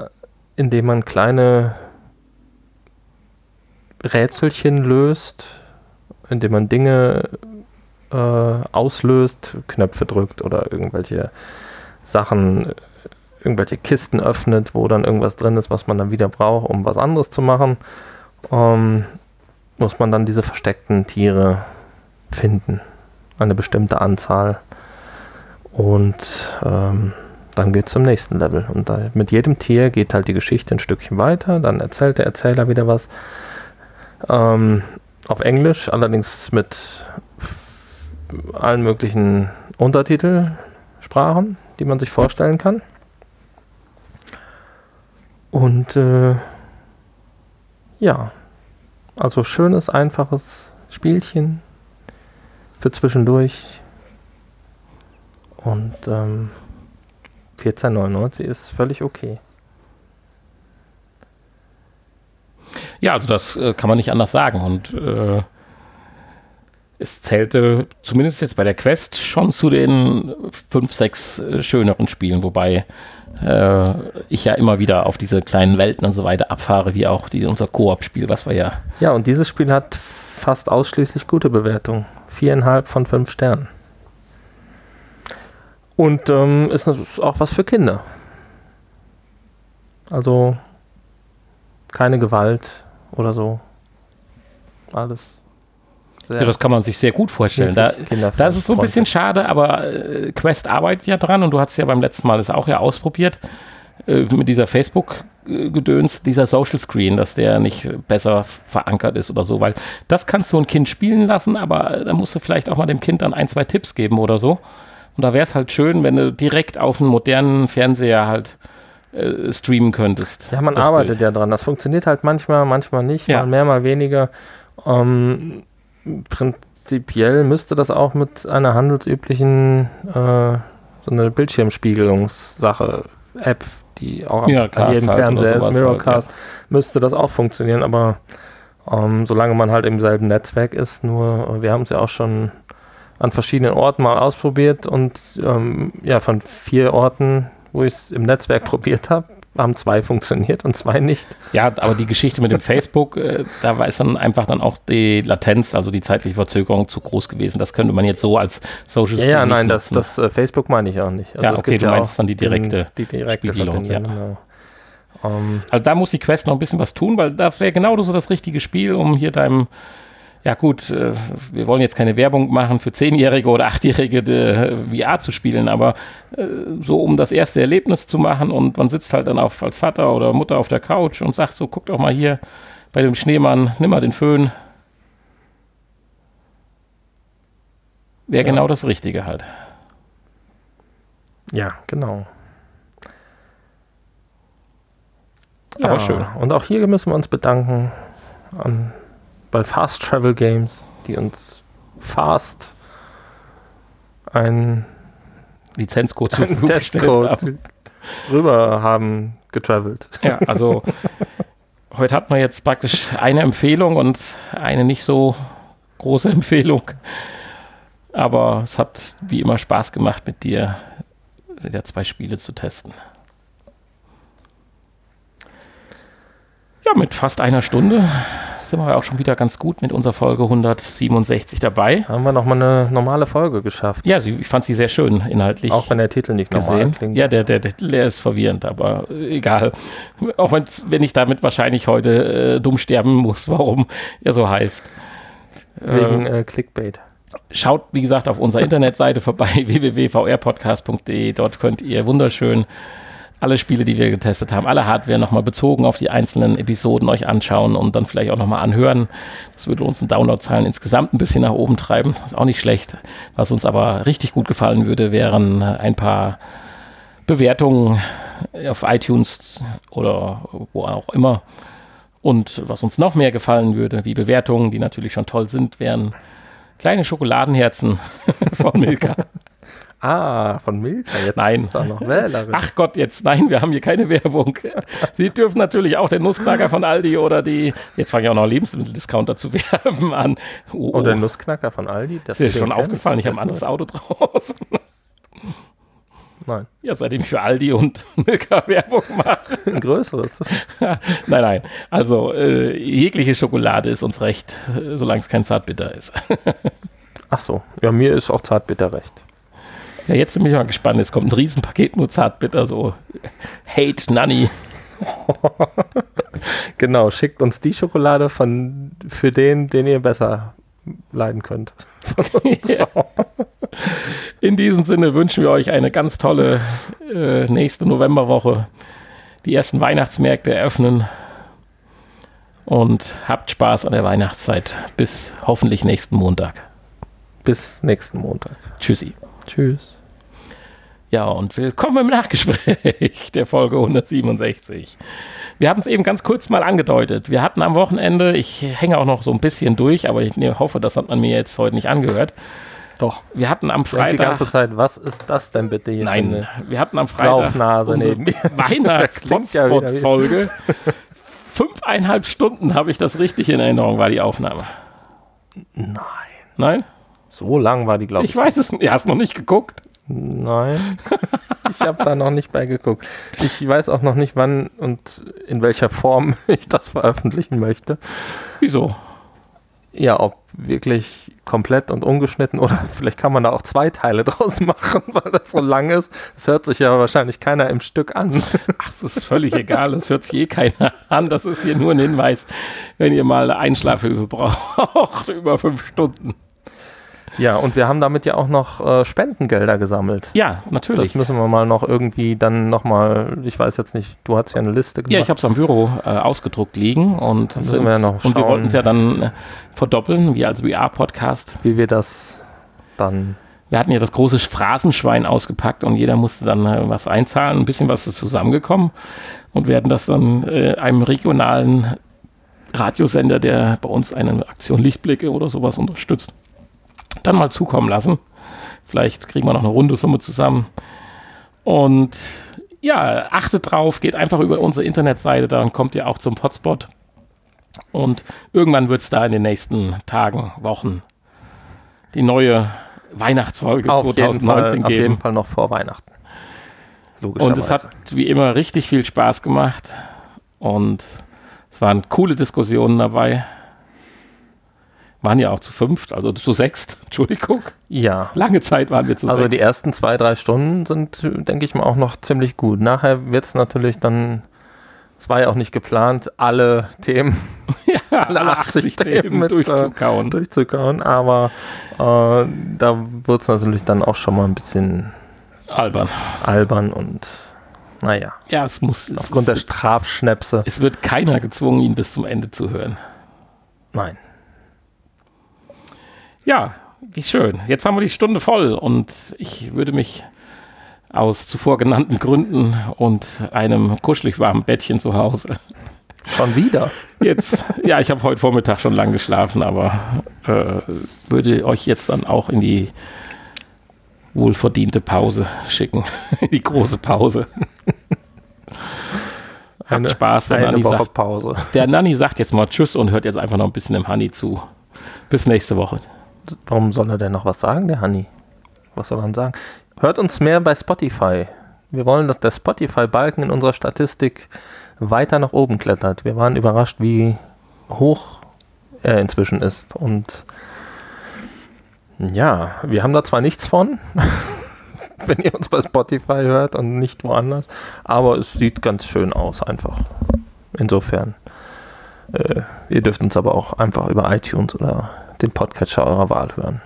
indem man kleine Rätselchen löst, indem man Dinge äh, auslöst, Knöpfe drückt oder irgendwelche Sachen irgendwelche Kisten öffnet, wo dann irgendwas drin ist, was man dann wieder braucht, um was anderes zu machen, ähm, muss man dann diese versteckten Tiere finden. Eine bestimmte Anzahl. Und ähm, dann geht es zum nächsten Level. Und da, mit jedem Tier geht halt die Geschichte ein Stückchen weiter. Dann erzählt der Erzähler wieder was. Ähm, auf Englisch, allerdings mit allen möglichen Untertitelsprachen, die man sich vorstellen kann. Und äh, ja, also schönes, einfaches Spielchen für zwischendurch. Und ähm, 14,99 ist völlig okay. Ja, also das äh, kann man nicht anders sagen. Und äh, es zählte zumindest jetzt bei der Quest schon zu den fünf, sechs äh, schöneren Spielen, wobei äh, ich ja immer wieder auf diese kleinen Welten und so weiter abfahre, wie auch die, unser Koop-Spiel, was wir ja. Ja, und dieses Spiel hat fast ausschließlich gute Bewertungen. Viereinhalb von fünf Sternen. Und ähm, ist auch was für Kinder. Also keine Gewalt oder so. Alles ja, das kann man sich sehr gut vorstellen. Da, da ist es so ein bisschen schade, aber äh, Quest arbeitet ja dran und du hast ja beim letzten Mal das auch ja ausprobiert äh, mit dieser Facebook-Gedöns, dieser Social Screen, dass der nicht besser verankert ist oder so, weil das kannst du ein Kind spielen lassen, aber da musst du vielleicht auch mal dem Kind dann ein, zwei Tipps geben oder so. Und da wäre es halt schön, wenn du direkt auf einen modernen Fernseher halt äh, streamen könntest. Ja, man arbeitet Bild. ja dran. Das funktioniert halt manchmal, manchmal nicht, ja. mal mehr, mal weniger. Ähm, prinzipiell müsste das auch mit einer handelsüblichen äh, so eine Bildschirmspiegelungssache App, die auch ja, an jedem halt Fernseher ist, Mirrorcast, halt, ja. müsste das auch funktionieren, aber ähm, solange man halt im selben Netzwerk ist, nur äh, wir haben es ja auch schon an verschiedenen Orten mal ausprobiert und ähm, ja, von vier Orten, wo ich es im Netzwerk probiert habe, haben zwei funktioniert und zwei nicht. Ja, aber die Geschichte mit dem Facebook, äh, da war es dann einfach dann auch die Latenz, also die zeitliche Verzögerung zu groß gewesen. Das könnte man jetzt so als Social Ja, ja, nein, das, das äh, Facebook meine ich auch nicht. Also ja, okay, du ja meinst dann die direkte, den, die direkte Spiegelung. Ja. Genau. Um, ähm, also da muss die Quest noch ein bisschen was tun, weil da wäre genau so das richtige Spiel, um hier deinem ja gut, äh, wir wollen jetzt keine Werbung machen für Zehnjährige oder Achtjährige äh, VR zu spielen, aber äh, so um das erste Erlebnis zu machen und man sitzt halt dann auf, als Vater oder Mutter auf der Couch und sagt so, guck doch mal hier bei dem Schneemann, nimm mal den Föhn. Wäre ja. genau das Richtige halt. Ja, genau. Aber ja, schön. Und auch hier müssen wir uns bedanken an bei Fast Travel Games, die uns fast ein Lizenzcode zu Testcode haben. rüber haben getravelt. Ja, also heute hat man jetzt praktisch eine Empfehlung und eine nicht so große Empfehlung. Aber es hat wie immer Spaß gemacht, mit dir ja, zwei Spiele zu testen. Ja, mit fast einer Stunde sind wir auch schon wieder ganz gut mit unserer Folge 167 dabei. Haben wir nochmal eine normale Folge geschafft. Ja, ich fand sie sehr schön inhaltlich. Auch wenn der Titel nicht gesehen. normal klingt. Ja, der, der, der, der ist verwirrend, aber egal. Auch wenn ich damit wahrscheinlich heute äh, dumm sterben muss, warum er so heißt. Wegen äh, äh Clickbait. Schaut, wie gesagt, auf unserer Internetseite vorbei, www.vrpodcast.de. Dort könnt ihr wunderschön alle Spiele, die wir getestet haben, alle Hardware nochmal bezogen auf die einzelnen Episoden euch anschauen und dann vielleicht auch nochmal anhören. Das würde uns in Downloadzahlen insgesamt ein bisschen nach oben treiben. Ist auch nicht schlecht. Was uns aber richtig gut gefallen würde, wären ein paar Bewertungen auf iTunes oder wo auch immer. Und was uns noch mehr gefallen würde, wie Bewertungen, die natürlich schon toll sind, wären kleine Schokoladenherzen von Milka. Ah, von Milka. Jetzt nein. ist da noch Wählerin. Ach Gott, jetzt nein, wir haben hier keine Werbung. Sie dürfen natürlich auch den Nussknacker von Aldi oder die, jetzt fange ich auch noch Lebensmitteldiscounter zu werben an. Oh, oder den Nussknacker von Aldi. Das ist dir schon aufgefallen, ich habe ein anderes Auto draußen. Nein. Ja, seitdem ich für Aldi und Milka Werbung mache. Ein größeres. nein, nein. Also äh, jegliche Schokolade ist uns recht, solange es kein Zartbitter ist. Ach so. Ja, mir ist auch Zartbitter recht. Ja, jetzt bin ich mal gespannt. Es kommt ein Riesenpaket nur zartbitter, so Hate Nanny. genau, schickt uns die Schokolade von, für den, den ihr besser leiden könnt. ja. In diesem Sinne wünschen wir euch eine ganz tolle äh, nächste Novemberwoche. Die ersten Weihnachtsmärkte eröffnen. Und habt Spaß an der Weihnachtszeit. Bis hoffentlich nächsten Montag. Bis nächsten Montag. Tschüssi. Tschüss. Ja, und willkommen im Nachgespräch der Folge 167. Wir hatten es eben ganz kurz mal angedeutet. Wir hatten am Wochenende, ich hänge auch noch so ein bisschen durch, aber ich hoffe, das hat man mir jetzt heute nicht angehört. Doch. Wir hatten am Freitag. Die ganze Zeit, was ist das denn bitte hier? Nein, wir hatten am Freitag. Saufnase neben mir. Weihnachts-Folge. Fünfeinhalb Stunden habe ich das richtig in Erinnerung, war die Aufnahme. Nein. Nein? So lang war die, glaube ich. Ich weiß es nicht. Du hast noch nicht geguckt. Nein, ich habe da noch nicht beigeguckt. Ich weiß auch noch nicht, wann und in welcher Form ich das veröffentlichen möchte. Wieso? Ja, ob wirklich komplett und ungeschnitten oder vielleicht kann man da auch zwei Teile draus machen, weil das so lang ist. Das hört sich ja wahrscheinlich keiner im Stück an. Ach, das ist völlig egal. Das hört sich eh keiner an. Das ist hier nur ein Hinweis, wenn ihr mal Einschlafhilfe braucht, über fünf Stunden. Ja, und wir haben damit ja auch noch äh, Spendengelder gesammelt. Ja, natürlich. Das müssen wir mal noch irgendwie dann nochmal, ich weiß jetzt nicht, du hast ja eine Liste gemacht. Ja, ich habe es am Büro äh, ausgedruckt liegen und, müssen sind, wir noch und wir wollten es ja dann äh, verdoppeln, wie als VR-Podcast. Wie wir das dann wir hatten ja das große Phrasenschwein ausgepackt und jeder musste dann äh, was einzahlen. Ein bisschen was ist zusammengekommen und werden das dann äh, einem regionalen Radiosender, der bei uns eine Aktion Lichtblicke oder sowas unterstützt, dann mal zukommen lassen. Vielleicht kriegen wir noch eine runde Summe zusammen. Und ja, achtet drauf, geht einfach über unsere Internetseite, dann kommt ihr auch zum Hotspot. Und irgendwann wird es da in den nächsten Tagen, Wochen die neue Weihnachtsfolge auf 2019 jeden Fall, geben. Auf jeden Fall noch vor Weihnachten. Und es hat wie immer richtig viel Spaß gemacht. Und es waren coole Diskussionen dabei. Waren ja auch zu fünft, also zu sechst, Entschuldigung. Ja. Lange Zeit waren wir zu Also sechst. die ersten zwei, drei Stunden sind, denke ich mal, auch noch ziemlich gut. Nachher wird es natürlich dann, es war ja auch nicht geplant, alle Themen, ja, alle 80 Themen mit, äh, durchzukauen. durchzukauen, aber äh, da wird es natürlich dann auch schon mal ein bisschen Albern. albern und naja, Ja, es muss. aufgrund der es, Strafschnäpse. es wird keiner gezwungen, ihn bis zum Ende zu hören. Nein. Ja, wie schön. Jetzt haben wir die Stunde voll und ich würde mich aus zuvor genannten Gründen und einem kuschelig warmen Bettchen zu Hause Schon wieder. jetzt, ja, ich habe heute Vormittag schon lang geschlafen, aber äh, würde euch jetzt dann auch in die wohlverdiente Pause schicken. In die große Pause. Habt Eine, Spaß. Der eine Nanni, Woche sagt, Pause. der Nanni sagt jetzt mal Tschüss und hört jetzt einfach noch ein bisschen dem Honey zu. Bis nächste Woche. Warum soll er denn noch was sagen, der Hanni? Was soll er denn sagen? Hört uns mehr bei Spotify. Wir wollen, dass der Spotify-Balken in unserer Statistik weiter nach oben klettert. Wir waren überrascht, wie hoch er inzwischen ist. Und ja, wir haben da zwar nichts von, wenn ihr uns bei Spotify hört und nicht woanders, aber es sieht ganz schön aus einfach. Insofern. Äh, ihr dürft uns aber auch einfach über iTunes oder den Podcatcher eurer Wahl hören.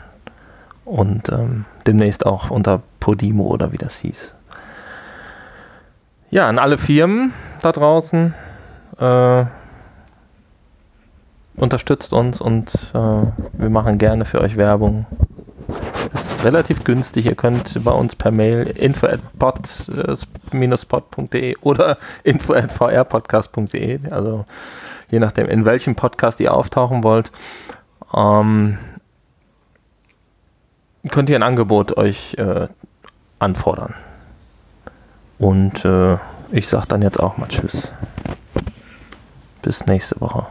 Und ähm, demnächst auch unter Podimo oder wie das hieß. Ja, an alle Firmen da draußen. Äh, unterstützt uns und äh, wir machen gerne für euch Werbung. Ist relativ günstig. Ihr könnt bei uns per Mail info at pod-pod.de oder info at vrpodcast.de, also je nachdem, in welchem Podcast ihr auftauchen wollt, ähm, könnt ihr ein Angebot euch äh, anfordern. Und äh, ich sage dann jetzt auch mal Tschüss. Bis nächste Woche.